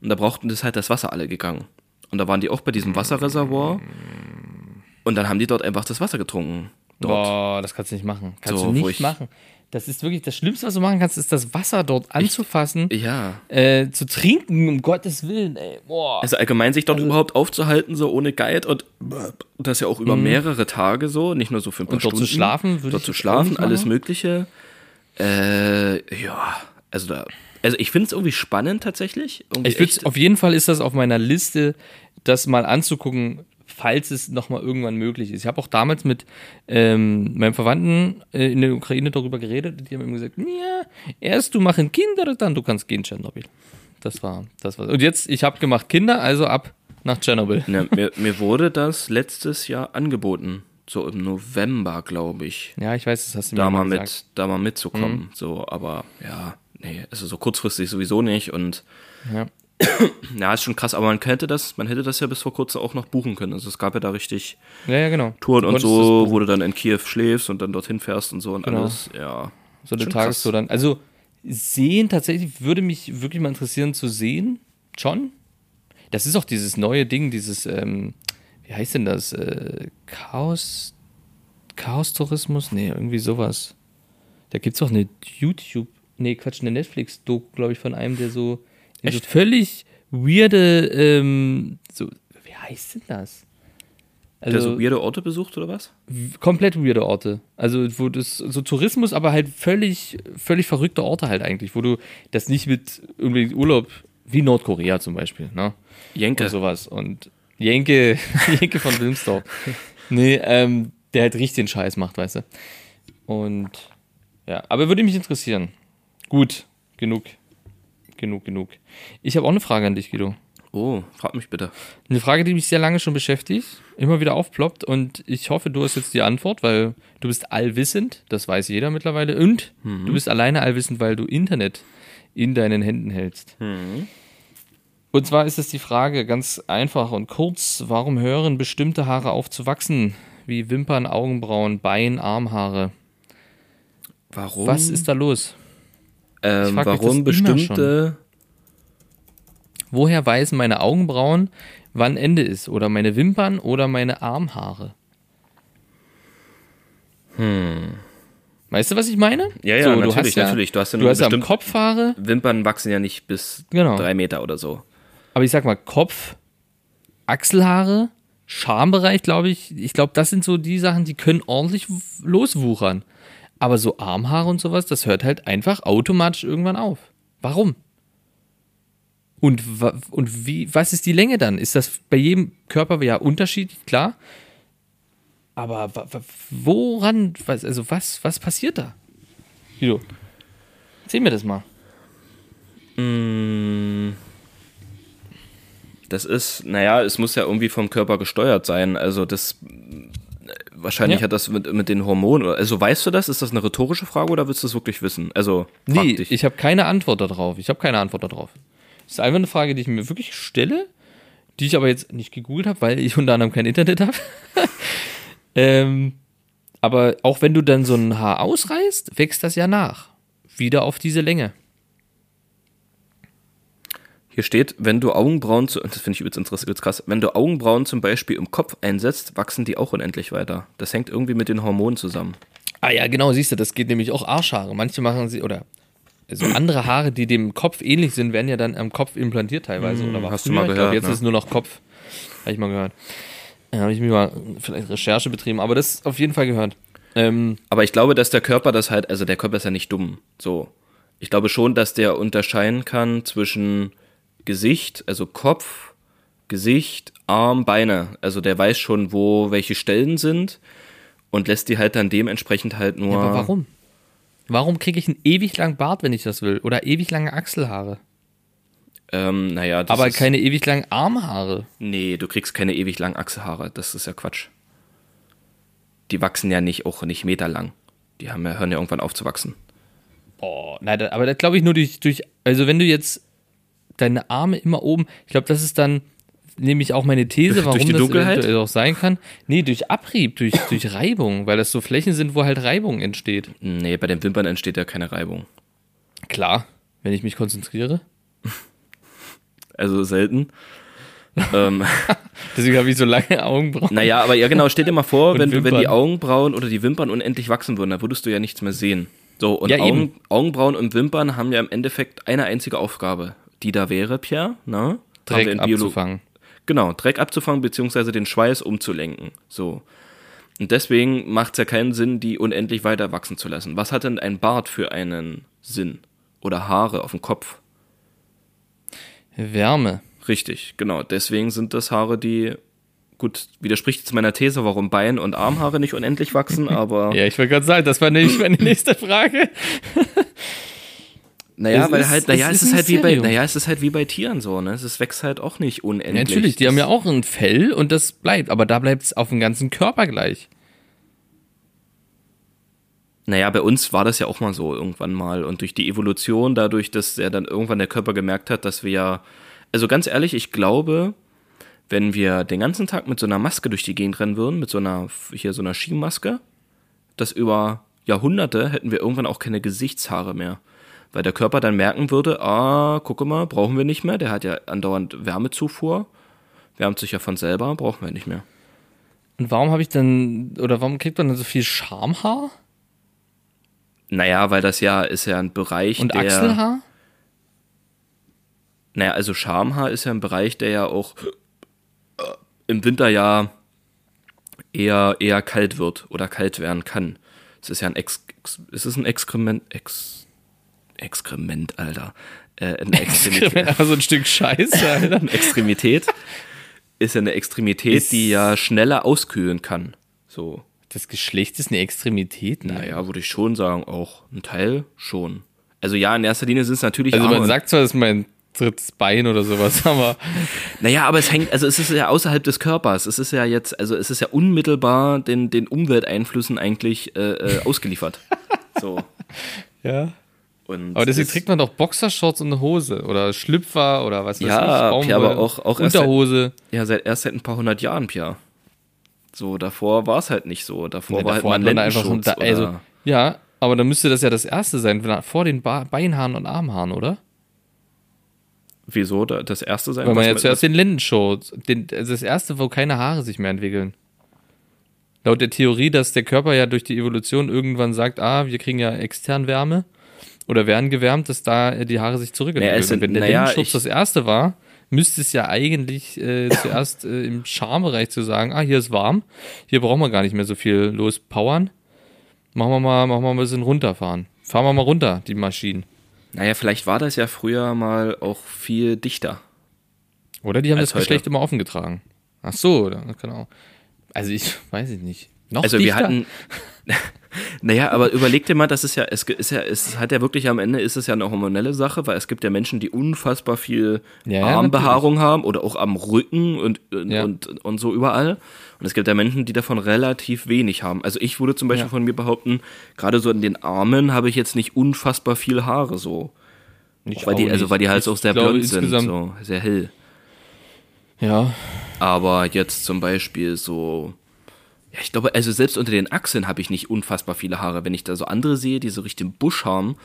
Und da brauchten das halt das Wasser alle gegangen. Und da waren die auch bei diesem Wasserreservoir. Und dann haben die dort einfach das Wasser getrunken. Dort. Boah, das kannst du nicht machen. Kannst So, du nicht ich- machen. Das ist wirklich das Schlimmste, was du machen kannst, ist das Wasser dort anzufassen, Ja. äh, zu trinken, um Gottes Willen, ey. Boah. Also allgemein sich dort überhaupt aufzuhalten, so ohne Guide und das ja auch über mehrere Tage so, nicht nur so für ein paar. Und dort zu Stunden. schlafen, würde Dort ich zu schlafen, alles. Mögliche. Äh, ja, also da, also ich finde es irgendwie spannend tatsächlich. Irgendwie Ich echt- auf jeden Fall ist das auf meiner Liste, das mal anzugucken, falls es nochmal irgendwann möglich ist. Ich habe auch damals mit ähm, meinem Verwandten äh, in der Ukraine darüber geredet. Die haben immer gesagt, ja, erst du machen Kinder, dann du kannst gehen Tschernobyl. Das war, das war. Und jetzt, ich habe gemacht Kinder, also ab nach Tschernobyl. Ne, mir, mir wurde das letztes Jahr angeboten. So im November, glaube ich. Ja, ich weiß, das hast du mir mal, mal gesagt. mit, da mal mitzukommen. Mhm. So, aber ja, nee, also so kurzfristig sowieso nicht. Und Ja. Ja, ist schon krass, aber man könnte das, man hätte das ja bis vor kurzem auch noch buchen können. Also es gab ja da richtig Ja, ja, genau. Touren und so, wo du dann in Kiew schläfst und dann dorthin fährst und so und Genau. alles. Ja. So eine Tagestour dann. Also sehen tatsächlich, würde mich wirklich mal interessieren zu sehen. Schon. Das ist auch dieses neue Ding, dieses, ähm, wie heißt denn das? Äh, Chaos, Chaos-Tourismus? Nee, irgendwie sowas. Da gibt es auch eine YouTube, nee, Quatsch, eine Netflix-Doku, glaube ich, von einem, der so Echt? völlig weirde, ähm, so, wie heißt denn das? Also, Der so weirde Orte besucht oder was? komplett weirde Orte. Also, wo das so Tourismus, aber halt völlig, völlig verrückte Orte halt eigentlich, wo du das nicht mit irgendwie Urlaub, wie Nordkorea zum Beispiel, ne? Jenke. Und sowas. Und Jenke, Jenke von Wilmsdorf. nee, ähm, der halt richtig den Scheiß macht, weißt du. Und ja, aber würde mich interessieren. Gut, genug. Genug, genug. Ich habe auch eine Frage an dich, Guido. Oh, frag mich bitte. Eine Frage, die mich sehr lange schon beschäftigt, immer wieder aufploppt und ich hoffe, du hast jetzt die Antwort, weil du bist allwissend, das weiß jeder mittlerweile und du bist alleine allwissend, weil du Internet in deinen Händen hältst. Und zwar ist es die Frage ganz einfach und kurz, warum hören bestimmte Haare auf zu wachsen, wie Wimpern, Augenbrauen, Bein, Armhaare? Warum? Was ist da los? Ähm, warum bestimmte. Woher weisen meine Augenbrauen, wann Ende ist? Oder meine Wimpern oder meine Armhaare? Hm. Weißt du, was ich meine? Ja, ja, So, du natürlich, hast ja, natürlich. Du hast ja du nur hast ja am bestimmt- Kopf Haare, Wimpern wachsen ja nicht bis Genau. drei Meter oder so. aber ich sag mal Kopf, Achselhaare, Schambereich, glaube ich. Ich glaube, das sind so die Sachen, die können ordentlich loswuchern. Aber so Armhaare und sowas, das hört halt einfach automatisch irgendwann auf. Warum? Und, und wie, was ist die Länge dann? Ist das bei jedem Körper ja unterschiedlich, klar. Aber woran, was, also was, was passiert da? Guido, erzähl mir das mal. Das ist, naja, es muss ja irgendwie vom Körper gesteuert sein. Also das wahrscheinlich Ja. hat das mit, mit den Hormonen. Also weißt du das? Ist das eine rhetorische Frage oder willst du es wirklich wissen? Also Nee, dich. ich habe keine Antwort darauf. Ich habe keine Antwort darauf. Das ist einfach eine Frage, die ich mir wirklich stelle, die ich aber jetzt nicht gegoogelt habe, weil ich unter anderem kein Internet habe. ähm, aber auch wenn du dann so ein Haar ausreißt, wächst das ja nach. Wieder auf diese Länge. Hier steht, wenn du Augenbrauen, zu, das finde ich übrigens interess- übrigens krass, wenn du Augenbrauen zum Beispiel im Kopf einsetzt, wachsen die auch unendlich weiter. Das hängt irgendwie mit den Hormonen zusammen. Ah ja, genau, siehst du, das geht nämlich auch Arschhaare. Manche machen sie, oder so andere Haare, die dem Kopf ähnlich sind, werden ja dann am Kopf implantiert teilweise. oder war hast du früher. mal Ich glaub, gehört, Jetzt ne? ist es nur noch Kopf. Habe ich mal gehört. Ja, habe ich mir mal vielleicht Recherche betrieben, aber das auf jeden Fall gehört. Ähm, Aber ich glaube, dass der Körper das halt, also der Körper ist ja nicht dumm. So. Ich glaube schon, dass der unterscheiden kann zwischen Gesicht, also Kopf, Gesicht, Arm, Beine. Also der weiß schon, wo welche Stellen sind und lässt die halt dann dementsprechend halt nur. aber warum? Warum kriege ich einen ewig langen Bart, wenn ich das will? Oder ewig lange Achselhaare? Ähm, naja, das aber keine ewig langen Armhaare. Nee, du kriegst keine ewig langen Achselhaare. Das ist ja Quatsch. die wachsen ja nicht auch nicht meterlang. Die haben ja, hören ja irgendwann auf zu wachsen. Boah, nein, aber das glaube ich nur durch, durch, also wenn du jetzt deine Arme immer oben, ich glaube, das ist dann nämlich auch meine These, Durch warum die das Dunkelheit? eventuell auch sein kann. Nee, durch Abrieb, durch, durch Reibung, weil das so Flächen sind, wo halt Reibung entsteht. Nee, bei den Wimpern entsteht ja keine Reibung. Klar, wenn ich mich konzentriere. Also selten. ähm, Deswegen habe ich so lange Augenbrauen. naja, aber ja genau, stell dir mal vor, wenn, du, wenn die. Augenbrauen oder die Wimpern unendlich wachsen würden, dann würdest du ja nichts mehr sehen. So, und Ja, Augen, eben. Augenbrauen und Wimpern haben ja im Endeffekt eine einzige Aufgabe, die da wäre, Pierre, ne? Dreck abzufangen. Genau, Dreck abzufangen, beziehungsweise den Schweiß umzulenken. So. Und deswegen macht es ja keinen Sinn, die unendlich weiter wachsen zu lassen. Was hat denn ein Bart für einen Sinn? Oder Haare auf dem Kopf? Wärme. Richtig, genau. Deswegen sind das Haare, die, gut, widerspricht jetzt meiner These, warum Bein- und Armhaare nicht unendlich wachsen, aber Ja, ich wollte gerade sagen, das war nämlich meine nächste Frage. Naja, es weil ist- halt, naja, es es ist ist ein halt wie bei, naja, es ist halt wie bei Tieren so, ne? Es wächst halt auch nicht Ja, unendlich. natürlich, die haben ja Das- auch ein Fell und das bleibt, aber da bleibt es auf dem ganzen Körper gleich. Naja, bei uns war das ja auch mal so irgendwann mal. Und durch die Evolution, dadurch, dass er dann irgendwann der Körper gemerkt hat, dass wir ja. Also ganz ehrlich, ich glaube, wenn wir den ganzen Tag mit so einer Maske durch die Gegend rennen würden, mit so einer, hier so einer Skimaske, das über Jahrhunderte hätten wir irgendwann auch keine Gesichtshaare mehr. Weil der Körper dann merken würde, ah, gucke mal, brauchen wir nicht mehr, der hat ja andauernd Wärmezufuhr, wärmt sich ja von selber, brauchen wir nicht mehr. Und warum habe ich dann, oder warum kriegt man dann so viel Schamhaar Naja, weil das ja ist ja ein Bereich, und der. Achselhaar? Naja, also Schamhaar ist ja ein Bereich, der ja auch äh, im Winter ja eher, eher kalt wird oder kalt werden kann. Es ist ja ein Ex, Ex es ist ein Exkrement, Ex, Exkrement, Alter. Äh, eine Extremität. Aber so ein Stück Scheiße, Alter. eine Extremität ist ja eine Extremität, Ist- die ja schneller auskühlen kann. So, Das Geschlecht ist eine Extremität, ne? naja, würde ich schon sagen, auch ein Teil schon. Also ja, in erster Linie sind es natürlich Also Arme man sagt zwar, das ist mein drittes Bein oder sowas, aber Naja, aber es hängt, also es ist ja außerhalb des Körpers. Es ist ja jetzt, also es ist ja unmittelbar den, den Umwelteinflüssen eigentlich äh, äh, ausgeliefert. So. ja. Und Aber deswegen es- trägt man doch Boxershorts und eine Hose oder Schlüpfer oder was weiß Ja, ich. Ja, aber auch- auch erst- Unterhose. ja seit erst seit ein paar hundert Jahren, Pia. So, davor war es halt nicht so. Davor Nee, war davor halt hat mal man einfach Lendenschutz da, also, ja, aber dann müsste das ja das erste sein, vor den ba Beinhaaren und Armhaaren, oder? Wieso da, das erste sein? Weil man ja zuerst den Lendenschutz, den, also das erste, wo keine Haare sich mehr entwickeln. Laut der Theorie, dass der Körper ja durch die Evolution irgendwann sagt, ah, wir kriegen ja extern Wärme oder werden gewärmt, dass da äh, die Haare sich zurückentwickeln. Naja, wenn der naja, Lendenschutz ich- das erste war, müsste es ja eigentlich äh, zuerst äh, im Schambereich zu sagen, ah, hier ist warm, hier brauchen wir gar nicht mehr so viel lospowern. Machen wir mal, machen wir mal ein bisschen runterfahren. Fahren wir mal runter, die Maschinen. Naja, vielleicht war das ja früher mal auch viel dichter. Oder die haben das Geschlecht heute. immer offen getragen. Ach so, auch. Also ich weiß ich nicht. Noch Also dichter? wir hatten. naja, aber überleg dir mal, das ist ja, es ist ja, es hat ja wirklich am Ende ist es ja eine hormonelle Sache, weil es gibt ja Menschen, die unfassbar viel Ja, Armbehaarung haben oder auch am Rücken und, und, Ja. und, und so überall. Und es gibt ja Menschen, die davon relativ wenig haben. Also ich würde zum Beispiel Ja. von mir behaupten, gerade so in den Armen habe ich jetzt nicht unfassbar viel Haare so. Ich Weil die, also nicht. weil die halt auch sehr blond sind, so sehr hell. Ja, Aber jetzt zum Beispiel so, ja, ich glaube, also selbst unter den Achseln habe ich nicht unfassbar viele Haare. Wenn ich da so andere sehe, die so richtig Busch haben,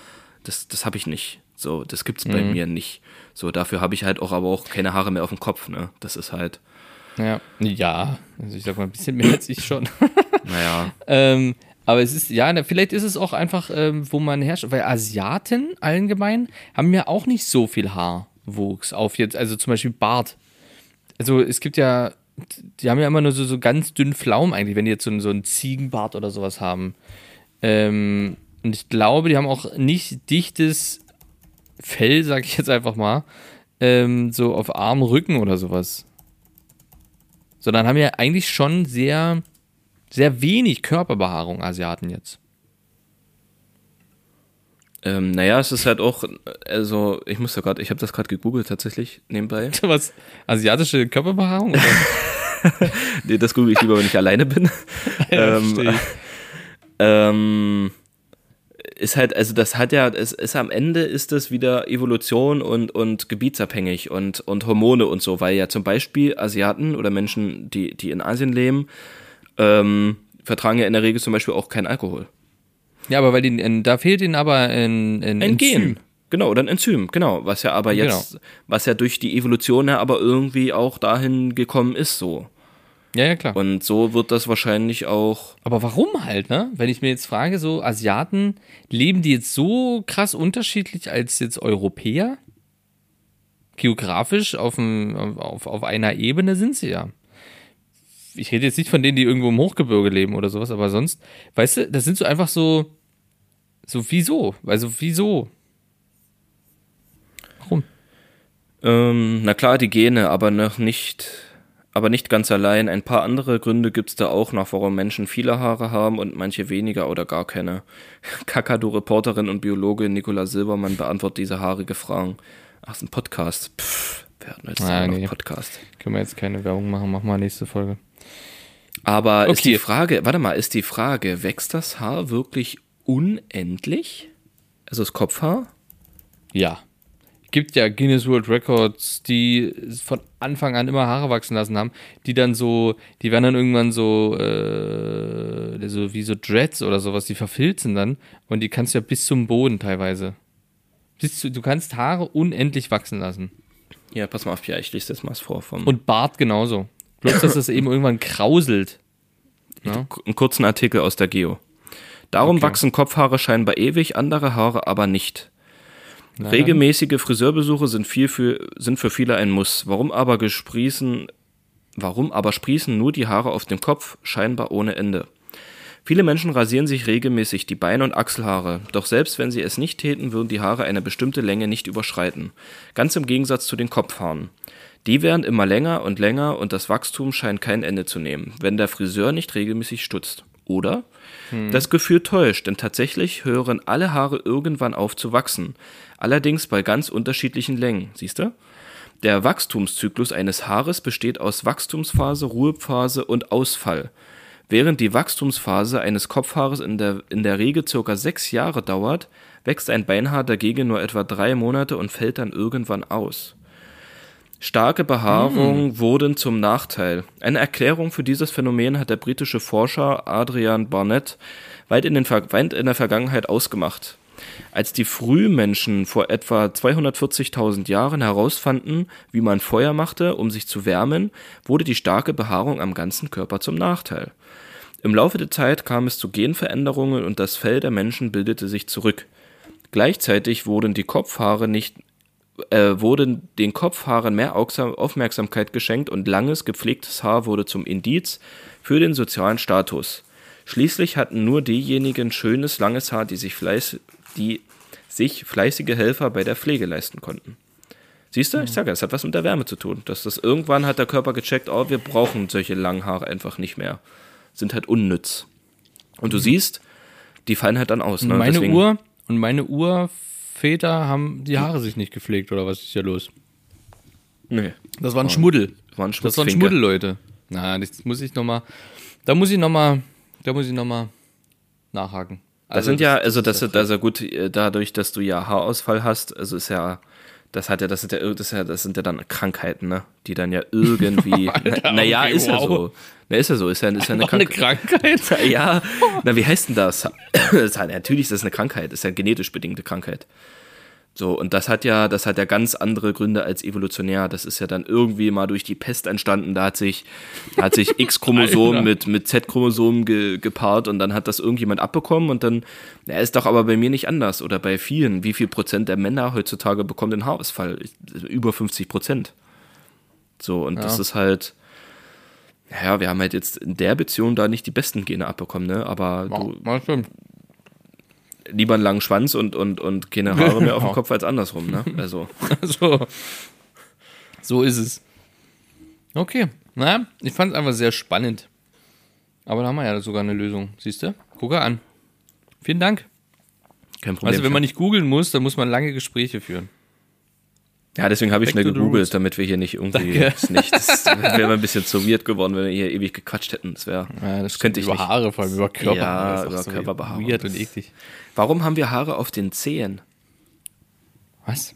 das, das habe ich nicht. So, das gibt's bei mir nicht. So, dafür habe ich halt auch aber auch keine Haare mehr auf dem Kopf, ne? Das ist halt, ja, ja. Also ich sag mal, ein bisschen mehr als ich schon. naja. ähm, aber es ist, ja, vielleicht ist es auch einfach, ähm, wo man herrscht, weil Asiaten allgemein haben ja auch nicht so viel Haarwuchs auf jetzt, also zum Beispiel Bart. Also es gibt ja, die haben ja immer nur so, so ganz dünn Pflaumen eigentlich, wenn die jetzt so, so einen Ziegenbart oder sowas haben. Ähm, und ich glaube, die haben auch nicht dichtes Fell, sag ich jetzt einfach mal, ähm, so auf Arm, Rücken oder sowas. Sondern haben ja eigentlich schon sehr, sehr wenig Körperbehaarung, Asiaten jetzt. Ähm, naja, es ist halt auch, also ich muss ja gerade, ich habe das gerade gegoogelt tatsächlich nebenbei. Was? Asiatische Körperbehaarung? Oder? nee, das google ich lieber, wenn ich alleine bin. ähm, verstehe ich. ähm, ist halt, also das hat ja, es ist am Ende ist das wieder Evolution und, und gebietsabhängig und, und Hormone und so, weil ja zum Beispiel Asiaten oder Menschen, die, die in Asien leben, ähm, vertragen ja in der Regel zum Beispiel auch keinen Alkohol. Ja, aber weil die, äh, da fehlt ihnen aber ein, ein, Ein Enzym. Gen. Genau, oder ein Enzym, genau, was ja aber jetzt, Genau. was ja durch die Evolution ja aber irgendwie auch dahin gekommen ist, so. Ja, ja, klar. Und so wird das wahrscheinlich auch. Aber warum halt, ne? Wenn ich mir jetzt frage, so Asiaten, leben die jetzt so krass unterschiedlich als jetzt Europäer? Geografisch auf, dem, auf, auf einer Ebene sind sie ja. Ich rede jetzt nicht von denen, die irgendwo im Hochgebirge leben oder sowas, aber sonst, weißt du, das sind so einfach so, so wieso? Also wieso? Warum? Ähm, na klar, die Gene, aber noch nicht, aber nicht ganz allein. Ein paar andere Gründe gibt's da auch noch, warum Menschen viele Haare haben und manche weniger oder gar keine. Kakadu-Reporterin und Biologin Nicola Silbermann beantwortet diese haarige Fragen. Ach, ist ein Podcast. Pff, wir hatten jetzt Ah, nee. Podcast. Können wir jetzt keine Werbung machen, machen wir nächste Folge. Aber ist Okay. die Frage, warte mal, ist die Frage, wächst das Haar wirklich unendlich? Also das Kopfhaar? Ja. Gibt ja Guinness World Records, die von Anfang an immer Haare wachsen lassen haben, die dann so, die werden dann irgendwann so, äh, so wie so Dreads oder sowas, die verfilzen dann und die kannst du ja bis zum Boden teilweise. Zu, du kannst Haare unendlich wachsen lassen. Ja, pass mal auf, ja, ich lese das mal vor vom Und Bart genauso. Bloß, dass das eben irgendwann krauselt. Ja? einen kurzen Artikel aus der Geo. Darum Okay. wachsen Kopfhaare scheinbar ewig, andere Haare aber nicht. Na, Regelmäßige Friseurbesuche sind, viel für, sind für viele ein Muss. Warum aber gesprießen, warum aber sprießen nur die Haare auf dem Kopf, scheinbar ohne Ende? Viele Menschen rasieren sich regelmäßig die Beine- und Achselhaare, doch selbst wenn sie es nicht täten, würden die Haare eine bestimmte Länge nicht überschreiten. Ganz im Gegensatz zu den Kopfhaaren. Die werden immer länger und länger und das Wachstum scheint kein Ende zu nehmen, wenn der Friseur nicht regelmäßig stutzt. Oder? Das Gefühl täuscht, denn tatsächlich hören alle Haare irgendwann auf zu wachsen. Allerdings bei ganz unterschiedlichen Längen, siehst du? Der Wachstumszyklus eines Haares besteht aus Wachstumsphase, Ruhephase und Ausfall. Während die Wachstumsphase eines Kopfhaares in der, in der Regel circa sechs Jahre dauert, wächst ein Beinhaar dagegen nur etwa drei Monate und fällt dann irgendwann aus. Starke Behaarung wurden zum Nachteil. Eine Erklärung für dieses Phänomen hat der britische Forscher Adrian Barnett weit in, den Ver weit in der Vergangenheit ausgemacht. Als die Frühmenschen vor etwa 240.000 Jahren herausfanden, wie man Feuer machte, um sich zu wärmen, wurde die starke Behaarung am ganzen Körper zum Nachteil. Im Laufe der Zeit kam es zu Genveränderungen und das Fell der Menschen bildete sich zurück. Gleichzeitig wurden die Kopfhaare nicht äh, wurden den Kopfhaaren mehr Aufmerksamkeit geschenkt und langes, gepflegtes Haar wurde zum Indiz für den sozialen Status. Schließlich hatten nur diejenigen schönes, langes Haar, die sich, fleiß, die sich fleißige Helfer bei der Pflege leisten konnten. Siehst du, ich sage, es hat was mit der Wärme zu tun. Dass das irgendwann hat der Körper gecheckt, oh, wir brauchen solche langen Haare einfach nicht mehr. Sind halt unnütz. Und du siehst, die fallen halt dann aus. Ne? meine Deswegen- Uhr und meine Urväter haben die Haare sich nicht gepflegt oder was ist hier los? Nee, Das war ein Schmuddel. war ein Das waren. Schmuddel, Leute. Na, das muss ich noch mal. Da muss ich noch mal. Da muss ich noch mal nachhaken. Das sind ja, also das, das ist ja gut, äh, dadurch, dass du ja Haarausfall hast, also ist ja, das hat ja, das sind ja, das, ja, das sind ja dann Krankheiten, ne? Die dann ja irgendwie, naja, okay, ist ja wow. so. Na, ist ja so, ist ja, ist ja eine, noch eine Krank Krankheit. Ja, na, wie heißt denn das? das halt, natürlich ist das eine Krankheit, das ist ja eine genetisch bedingte Krankheit. So, und das hat ja, das hat ja ganz andere Gründe als evolutionär. Das ist ja dann irgendwie mal durch die Pest entstanden. Da hat sich, da hat sich X-Chromosom mit, mit Z-Chromosom ge, gepaart und dann hat das irgendjemand abbekommen und dann, na, ist doch aber bei mir nicht anders oder bei vielen. Wie viel Prozent der Männer heutzutage bekommen den Haarausfall? Über 50 Prozent. So, und das Ja. ist halt, ja, wir haben halt jetzt in der Beziehung da nicht die besten Gene abbekommen, ne? Aber du. Lieber einen langen Schwanz und, und, und keine Haare mehr auf dem. Kopf als andersrum, ne? Also. so. so ist es. Okay. Na, ich fand es einfach sehr spannend. Aber da haben wir ja sogar eine Lösung. Siehst du? Gucke an. Vielen Dank. Kein Problem. Also, wenn man nicht googeln muss, dann muss man lange Gespräche führen. Ja, deswegen habe ich schnell gegoogelt, damit wir hier nicht irgendwie Danke. das nicht. Das wäre ein bisschen zu weird geworden, wenn wir hier ewig gequatscht hätten. Das wäre. Ja, das könnte ich über nicht. Haare, vor allem über Körper. Ja, über so Körperbehaarung. Weird und eklig. Warum haben wir Haare auf den Zehen? Was?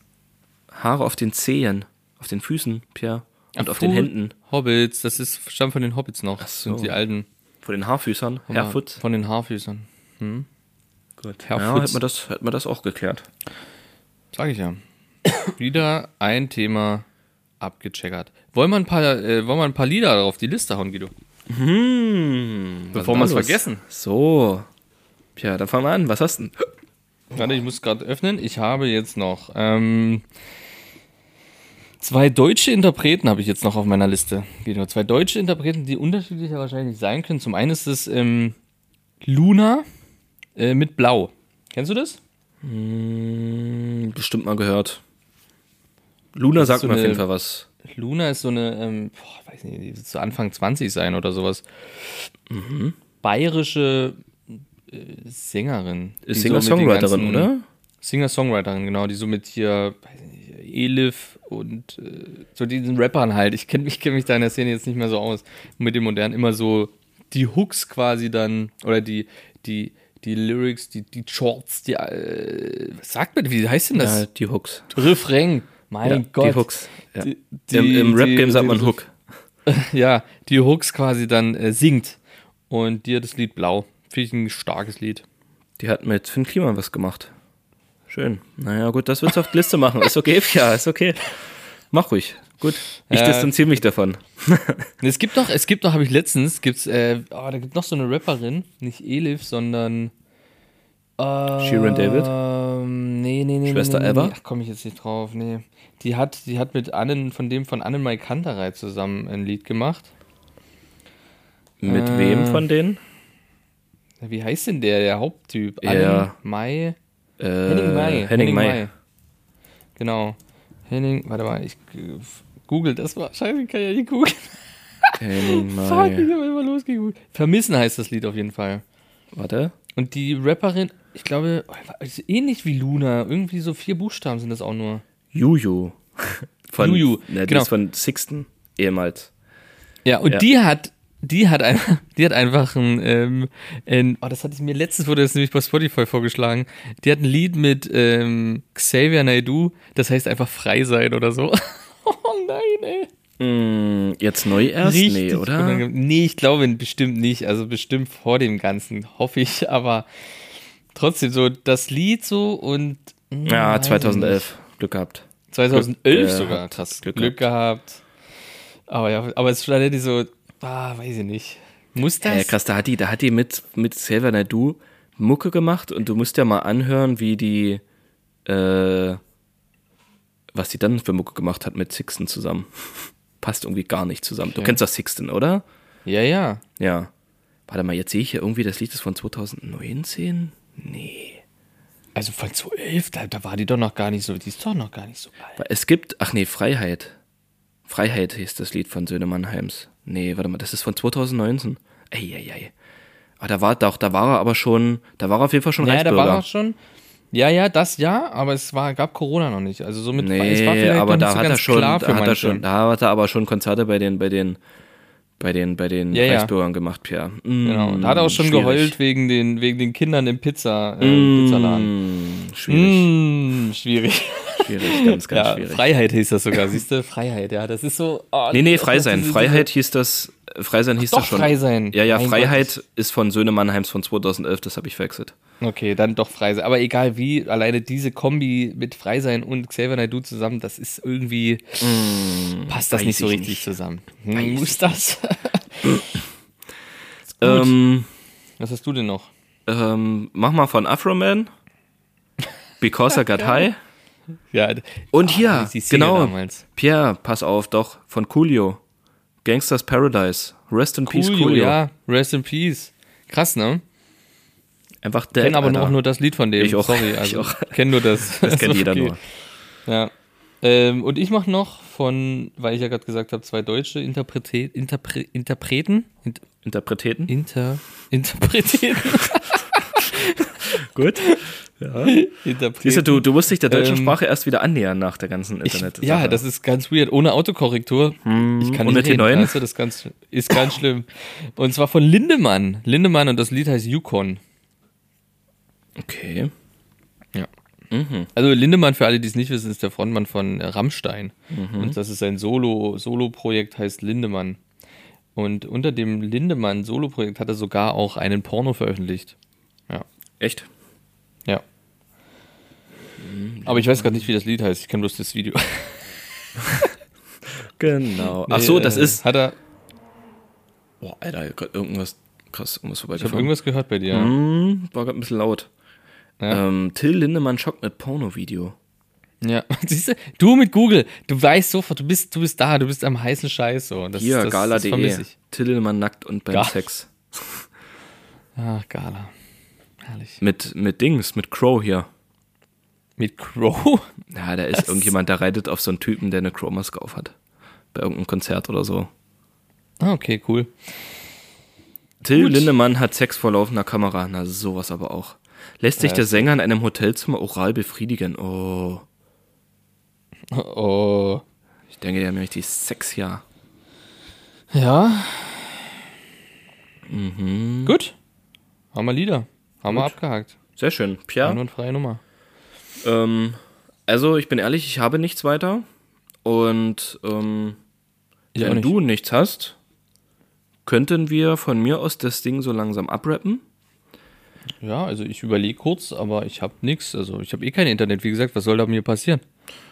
Haare auf den Zehen, auf den Füßen, Pierre. Und Ach, auf den Händen. Hobbits, das ist stammt von den Hobbits noch. Das so. sind die alten. Von den Haarfüßern. Hairfoot. Von den Haarfüßern. Gut. Hairfoot. Ja, hätten wir, das, hätten wir das auch geklärt. Sag ich ja. Wieder ein Thema abgecheckert. Wollen wir ein paar, äh, wollen wir ein paar Lieder auf die Liste hauen, Guido? Hm, Bevor wir es vergessen. So. Tja, dann fangen wir an. Was hast du denn? Warte, ich muss gerade öffnen. Ich habe jetzt noch ähm, zwei deutsche Interpreten habe ich jetzt noch auf meiner Liste. Guido. Zwei deutsche Interpreten, die unterschiedlicher wahrscheinlich sein können. Zum einen ist es ähm, Luna äh, mit Blau. Kennst du das? Hm, bestimmt mal gehört. Luna sagt so mir auf jeden Fall was. Luna ist so eine, ähm, boah, weiß nicht, die wird so Anfang 20 sein oder sowas. Bayerische äh, Sängerin. so Singer-Songwriterin, ganzen- oder? Singer-Songwriterin, genau, die so mit hier, weiß nicht, Elif und äh, so diesen Rappern halt. Ich kenne mich, kenn mich da in der Szene jetzt nicht mehr so aus. Mit den modernen immer so die Hooks quasi dann, oder die, die, die Lyrics, die, die Shorts, die, äh, was sagt man, wie heißt denn das? Ja, die Hooks. Refrain. Mein Ja, Gott. Die Hooks. Ja. Die- Im die- Im Rap-Game die- sagt man Hook. ja, die Hooks quasi dann äh, singt. Und dir das Lied Blau. Finde ich ein starkes Lied. Die hat mit Finn Kliman was gemacht. Schön. Naja, gut, das du auf die Liste machen. Ist okay, ja, ist okay. Mach ruhig. Gut. Ich Äh, distanziere mich davon. Es gibt noch, es gibt noch, habe ich letztens, gibt's, äh, oh, da gibt noch so eine Rapperin, nicht Elif, sondern äh, Shirin David? Ähm, nee, nee, nee. Schwester nee, nee, Eva? Nee. Ach, komme ich jetzt nicht drauf, nee. Die hat, die hat mit Annen, von dem von Annenmai Kanterei zusammen ein Lied gemacht. Mit äh, wem von denen? Wie heißt denn der, der Haupttyp? Ja. Annen Mai? Äh, Henning May. Henning May. Genau. Henning, warte mal, ich google das wahrscheinlich, kann ja nicht googeln. Henning Fuck, ich habe immer losgegoogelt. Vermissen heißt das Lied auf jeden Fall. Warte. Und die Rapperin, ich glaube, ist ähnlich wie Luna, irgendwie so vier Buchstaben sind das auch nur. Juju. Von, Juju, Ne, die genau. ist von Sixten, ehemals. Ja, und Ja. die hat, die hat einfach, die hat einfach ein, ähm, ein, oh, das hatte ich mir letztens wurde das nämlich bei Spotify vorgeschlagen. Die hat ein Lied mit ähm, Xavier Naidoo, das heißt einfach frei sein oder so. oh nein, ey. Hm, jetzt neu erst? nee, oder? unangenehm. Nee, ich glaube bestimmt nicht. Also bestimmt vor dem Ganzen, hoffe ich. Aber trotzdem so das Lied so und. hm, Ja, weiß ich 2011. Glück gehabt. nicht. 2011 Glück, äh, sogar. Krass. Glück Glück, gehabt. Aber ja, aber es ist schon die so, ah, weiß ich nicht. Muss das? Äh, krass, da hat die, da hat die mit, mit Xavier Naidoo Mucke gemacht und du musst ja mal anhören, wie die, äh, was die dann für Mucke gemacht hat mit Sixten zusammen. Passt irgendwie gar nicht zusammen. Du Okay. kennst doch Sixten, oder? Ja, ja. Ja. Warte mal, jetzt sehe ich hier irgendwie, das Lied ist von 2019? Nee. Also von 2011, da, da war die doch noch gar nicht so, die ist doch noch gar nicht so alt. Es gibt, ach nee, Freiheit. Freiheit hieß das Lied von Söhne Mannheims. Nee, warte mal, das ist von 2019. Eieiei. Ah, da war doch, da war er aber schon, da war er auf jeden Fall schon Ja, da Reichsbürger. war auch schon. Ja, ja, das ja, aber es war, gab Corona noch nicht. Also somit Nee, es war vielleicht aber noch da nicht so hat er schon, da hat er schon, da hat er aber schon Konzerte bei den, bei den, bei den, bei den Ja, ja. Reichsbürgern gemacht, Pierre. Mm, Genau. Da hat er auch schon schwierig. geheult wegen den, wegen den Kindern im Pizza, äh, Pizzaladen. Mm, schwierig, Mm, schwierig. schwierig, ganz, ganz Ja, schwierig. Freiheit hieß das sogar, siehst du? Freiheit, ja, das ist so. Oh, Nee, nee, frei sein. Freiheit hieß das, frei sein hieß Doch, das schon. frei sein. Ja, ja, Mein Freiheit Gott. ist von Söhne Mannheims von 2011, das habe ich verwechselt. Okay, dann doch frei sein. Aber egal wie, alleine diese Kombi mit frei sein und Xavier Naidoo zusammen, das ist irgendwie, passt das nicht so ich richtig nicht. zusammen. Hm, muss das? Ähm, Was hast du denn noch? ähm, mach mal von Afroman. Because I got high. Ja, Und Ah, hier, genau. damals. Pierre, pass auf, doch, von Coolio. Gangsters Paradise. Rest in Peace, Coolio, Coolio. ja, Rest in Peace. Krass, ne? Einfach Ich dead, kenne aber Alter. auch nur das Lied von dem. Ich auch. Sorry, Ich also auch. kenne nur das. Das kennt jeder okay. nur. Ja. Ähm, und ich mache noch von, weil ich ja gerade gesagt habe, zwei deutsche Interprete, Interpre, Interpreten. Int, Interpreteten. inter, Interpreteten. Gut. interpretieren. Siehst du, du, du musst dich der deutschen Ähm, Sprache erst wieder annähern nach der ganzen Ich, Internet. ja, das ist ganz weird. Ohne Autokorrektur. ich kann nicht ohne reden. T9? Weißt du, das ist ganz, ist ganz schlimm. Und zwar von Lindemann. Lindemann und das Lied heißt Yukon. Okay. Ja. Also Lindemann, für alle, die es nicht wissen, ist der Frontmann von Rammstein. Und das ist sein Solo, Solo-Projekt, heißt Lindemann. Und unter dem Lindemann Solo-Projekt hat er sogar auch einen Porno veröffentlicht. Ja. Echt? Ja. Aber ich weiß gerade nicht, wie das Lied heißt. Ich kenne bloß das Video. Genau. Ach so, das Äh, ist. Hat er. Boah, Alter, irgendwas krass, irgendwas Ich habe irgendwas gehört bei dir. Hm, war gerade ein bisschen laut. Ja. Ähm, Till Lindemann schockt mit Porno-Video. Ja, siehst du, du mit Google, du weißt sofort, du bist, du bist da, du bist am heißen Scheiß so. Das, Hier, gala.de. Till Lindemann nackt und beim Ga- Sex. Ach, Gala. Herrlich. Mit, mit Dings, mit Crow hier. Mit Crow? Ja, da ist Das- irgendjemand, der reitet auf so einen Typen, der eine Crow-Maske auf hat. Bei irgendeinem Konzert oder so. Ah, okay, cool. Till Gut. Lindemann hat Sex vor laufender Kamera. Na, sowas aber auch. Lässt sich Ja, der Sänger in einem Hotelzimmer oral befriedigen. Oh. Oh. Ich denke, der hat nämlich die Sex ja. Ja. Mhm. Gut. Haben wir Lieder. Haben wir abgehakt. Sehr schön. Pierre? Einwandfreie Nummer. Ähm, also, ich bin ehrlich, ich habe nichts weiter. Und ähm, wenn nicht. du nichts hast, könnten wir von mir aus das Ding so langsam abrappen. Ja, also ich überlege kurz, aber ich habe nichts. Also ich habe eh kein Internet. Wie gesagt, was soll da mir passieren?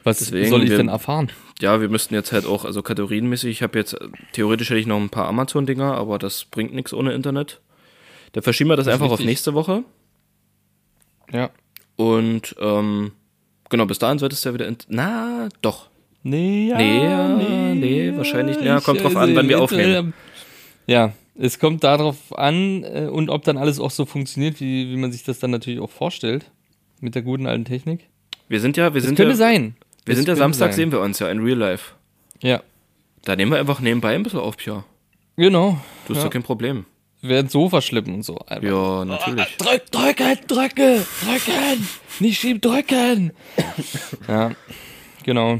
Was Deswegen, soll ich wir- denn erfahren? Ja, wir müssten jetzt halt auch, also kategorienmäßig, ich habe jetzt, äh, theoretisch hätte ich noch ein paar Amazon-Dinger, aber das bringt nichts ohne Internet. Dann verschieben wir das, Das einfach auf nächste Woche. Ja. Und ähm, genau, bis dahin solltest du ja wieder. In Na, doch. Nee, ja, Nee, ja, nee, wahrscheinlich- ja, kommt drauf an, wann wir aufnehmen. Ja, es kommt darauf an äh, und ob dann alles auch so funktioniert, wie, wie man sich das dann natürlich auch vorstellt. Mit der guten alten Technik. Wir sind ja, wir Das sind könnte ja, sein. wir Das sind ja Samstag, sein. sehen wir uns ja in Real Life. Ja, Da nehmen wir einfach nebenbei ein bisschen auf, Pia. genau. Du hast ja. doch kein Problem. Wir werden Sofa schleppen und so. Einfach. Ja, natürlich. Drück, drücken, drücken, drücken. Nicht schieben, drücken. ja, genau.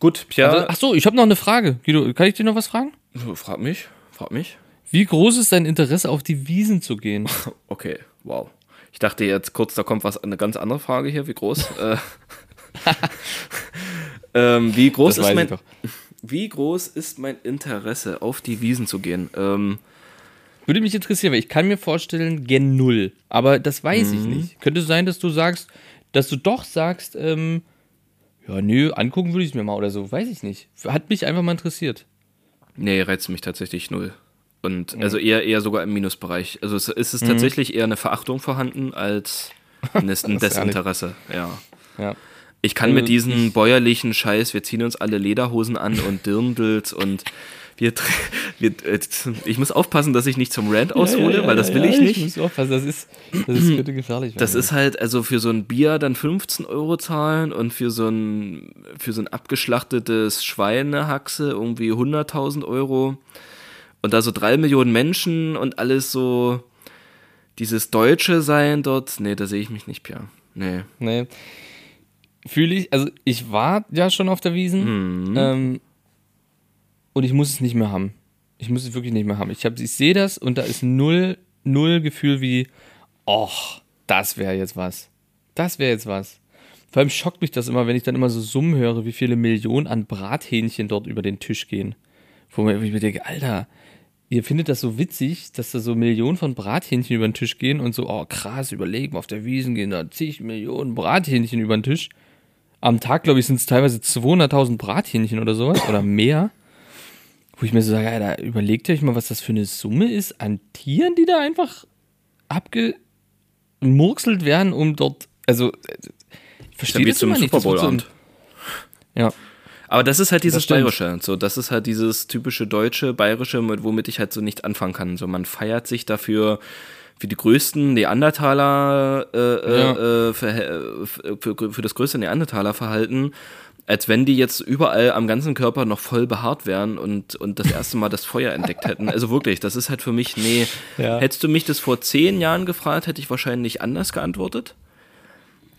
Gut, Pia. Also, ach so, ich habe noch eine Frage. Guido, kann ich dir noch was fragen? frag mich, frag mich. Wie groß ist dein Interesse, auf die Wiesen zu gehen? Okay, wow. Ich dachte jetzt kurz, da kommt was, eine ganz andere Frage hier. Wie groß? äh, ähm, wie groß Das ist mein, wie groß ist mein Interesse, auf die Wiesen zu gehen? Ähm, Würde mich interessieren, weil ich kann mir vorstellen, gen Null. Aber das weiß Mhm. ich nicht. Könnte sein, dass du sagst, dass du doch sagst, ähm, ja, nö, angucken würde ich es mir mal oder so. Weiß ich nicht. Hat mich einfach mal interessiert. Nee, reizt mich tatsächlich null. Mhm. Und also eher, eher sogar im Minusbereich. Also es ist es tatsächlich eher eine Verachtung vorhanden als ein ein Desinteresse. Ja. Ja. Ich kann mit Also diesem ich- bäuerlichen Scheiß, wir ziehen uns alle Lederhosen an und Dirndls und wir, wir äh, ich muss aufpassen, dass ich nicht zum Rant aushole, weil das will ich nicht. Ich muss aufpassen, das ist, das ist könnte gefährlich. Das ist halt, also für so ein Bier dann 15 Euro zahlen und für so ein, für so ein abgeschlachtetes Schweinehaxe irgendwie 100.000 Euro. Und da so drei Millionen Menschen und alles so, dieses Deutsche sein dort, nee, da sehe ich mich nicht, Pierre. Nee. Nee. Fühle ich, also ich war ja schon auf der Wiesen Mhm. ähm, und ich muss es nicht mehr haben. Ich muss es wirklich nicht mehr haben. Ich, hab, ich sehe das und da ist null, null Gefühl wie, och, das wäre jetzt was. Das wäre jetzt was. Vor allem schockt mich das immer, wenn ich dann immer so Summen höre, wie viele Millionen an Brathähnchen dort über den Tisch gehen. Wo ich mir denke, Alter, ihr findet das so witzig, dass da so Millionen von Brathähnchen über den Tisch gehen und so, oh krass, überlegen, auf der Wiesen gehen da zig Millionen Brathähnchen über den Tisch. Am Tag, glaube ich, sind es teilweise 200.000 Brathähnchen oder sowas oder mehr. Wo ich mir so sage, Alter, überlegt euch mal, was das für eine Summe ist an Tieren, die da einfach abgemurkselt werden, um dort, also, äh, ich verstehe das immer nicht. Super im- Bowl-Abend. Ja. Aber das ist halt dieses. Bayerische. So, das ist halt dieses typische deutsche, bayerische, mit, womit ich halt so nicht anfangen kann. So, man feiert sich dafür für die größten Neandertaler, äh, Ja. äh, äh, für, für, für, für das größte Neandertaler-Verhalten Als wenn die jetzt überall am ganzen Körper noch voll behaart wären und, und das erste Mal das Feuer entdeckt hätten. Also wirklich, das ist halt für mich, nee. Ja. Hättest du mich das vor zehn Jahren gefragt, hätte ich wahrscheinlich anders geantwortet.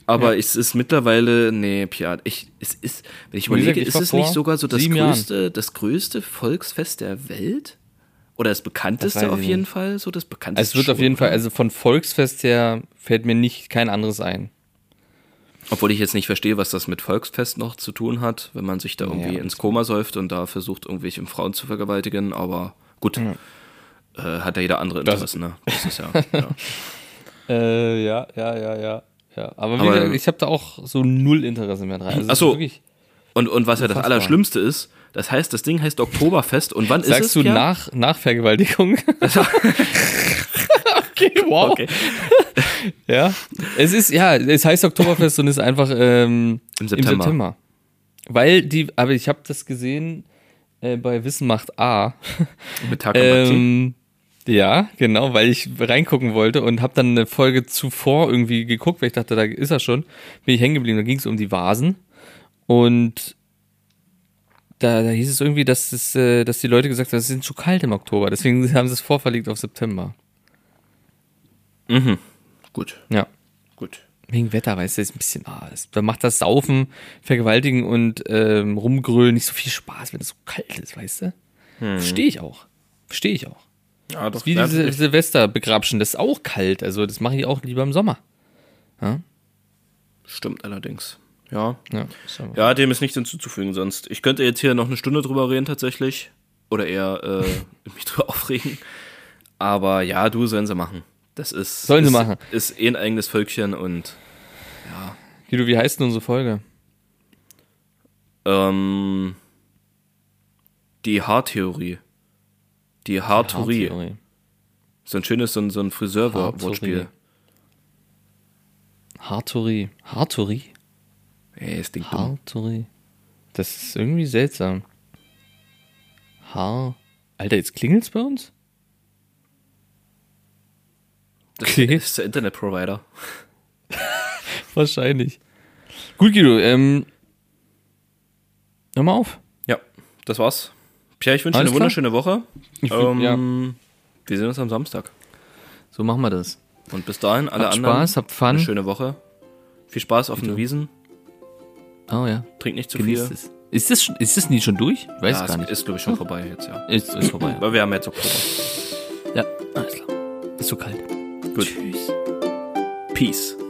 Aber es ist mittlerweile, nee, Pia, ich, es ist, wenn ich überlege, ich ist es nicht sogar so das Jahren. größte, das größte Volksfest der Welt? Oder das Das bekannteste weiß auf jeden. Fall? So das bekannteste. Es wird auf schon, jeden Fall, also von Volksfest her fällt mir nicht kein anderes ein. Obwohl ich jetzt nicht verstehe, was das mit Volksfest noch zu tun hat, wenn man sich da irgendwie Ja, ins Koma säuft und da versucht, irgendwelche Frauen zu vergewaltigen. Aber gut, äh, hat ja jeder andere Interessen. Ne? Das ist ja, ja. Äh, ja, ja, ja, ja. ja. Aber, Aber- gesagt, ich habe da auch so null Interesse mehr dran. Also es Ach ist so. wirklich- Und, und was ja das. Allerschlimmste ist, das heißt, das Ding heißt Oktoberfest. Und wann ist es? Sagst du nach, nach Vergewaltigung? okay, wow. Okay. Ja. Es ist, ja, es heißt Oktoberfest und ist einfach ähm, Im September. Weil die, aber ich habe das gesehen äh, bei Wissen macht A. Mit Takamaki. Ähm, ja, genau, weil ich reingucken wollte und habe dann eine Folge zuvor irgendwie geguckt, weil ich dachte, da ist er schon. Bin ich hängen geblieben, da ging es um die Vasen. Und da, da hieß es irgendwie, dass, es, äh, dass die Leute gesagt haben, es ist zu kalt im Oktober. Deswegen haben sie es vorverlegt auf September. Mhm. Gut, Ja. gut. Wegen Wetter, weißt du, ist ein bisschen, ah, da macht das Saufen, Vergewaltigen und ähm, Rumgrölen nicht so viel Spaß, wenn es so kalt ist, weißt du? Verstehe ich auch. Verstehe ich auch. Ja, doch. Wie ja, diese ich- Silvesterbegrabschen, das ist auch kalt, also das mache ich auch lieber im Sommer. Stimmt allerdings. Ja. Ja, Ja, dem ist nichts hinzuzufügen sonst. Ich könnte jetzt hier noch eine Stunde drüber reden tatsächlich. Oder eher äh, mich drüber aufregen. Aber ja, du sollen sie machen. Das ist. Sollen sie ist, machen. Ist eh ein eigenes Völkchen und Guido, wie heißt denn unsere Folge? ähm, die Haartheorie. Die Haartheorie. Haartheorie. So ein schönes, so ein, so ein Friseur-Wortspiel. Hartorie. Hartorie? Ey, das Ding. Hartorie. Das ist irgendwie seltsam. Haar. Alter, jetzt klingelt's bei uns? Das Okay. ist der Internetprovider. Wahrscheinlich. Gut, Guido, ähm. Hör mal auf. Ja, das war's. Pierre, ich wünsche dir eine klar. wunderschöne Woche. Ich Ähm, Wir sehen uns am Samstag. So machen wir das. Und bis dahin, alle Habt anderen. Spaß, habt Fun. Eine schöne Woche. Viel Spaß auf den Wiesen. Oh ja. Trink nicht zu Genießt viel. es. Ist das, schon- ist das nie schon durch? Ich weiß ja, gar es nicht. ist, glaube ich, schon vorbei jetzt, ja. Ist, ist vorbei. Weil wir haben jetzt Oktober. ja, alles klar. Ist so kalt. Gut. Tschüss. Peace.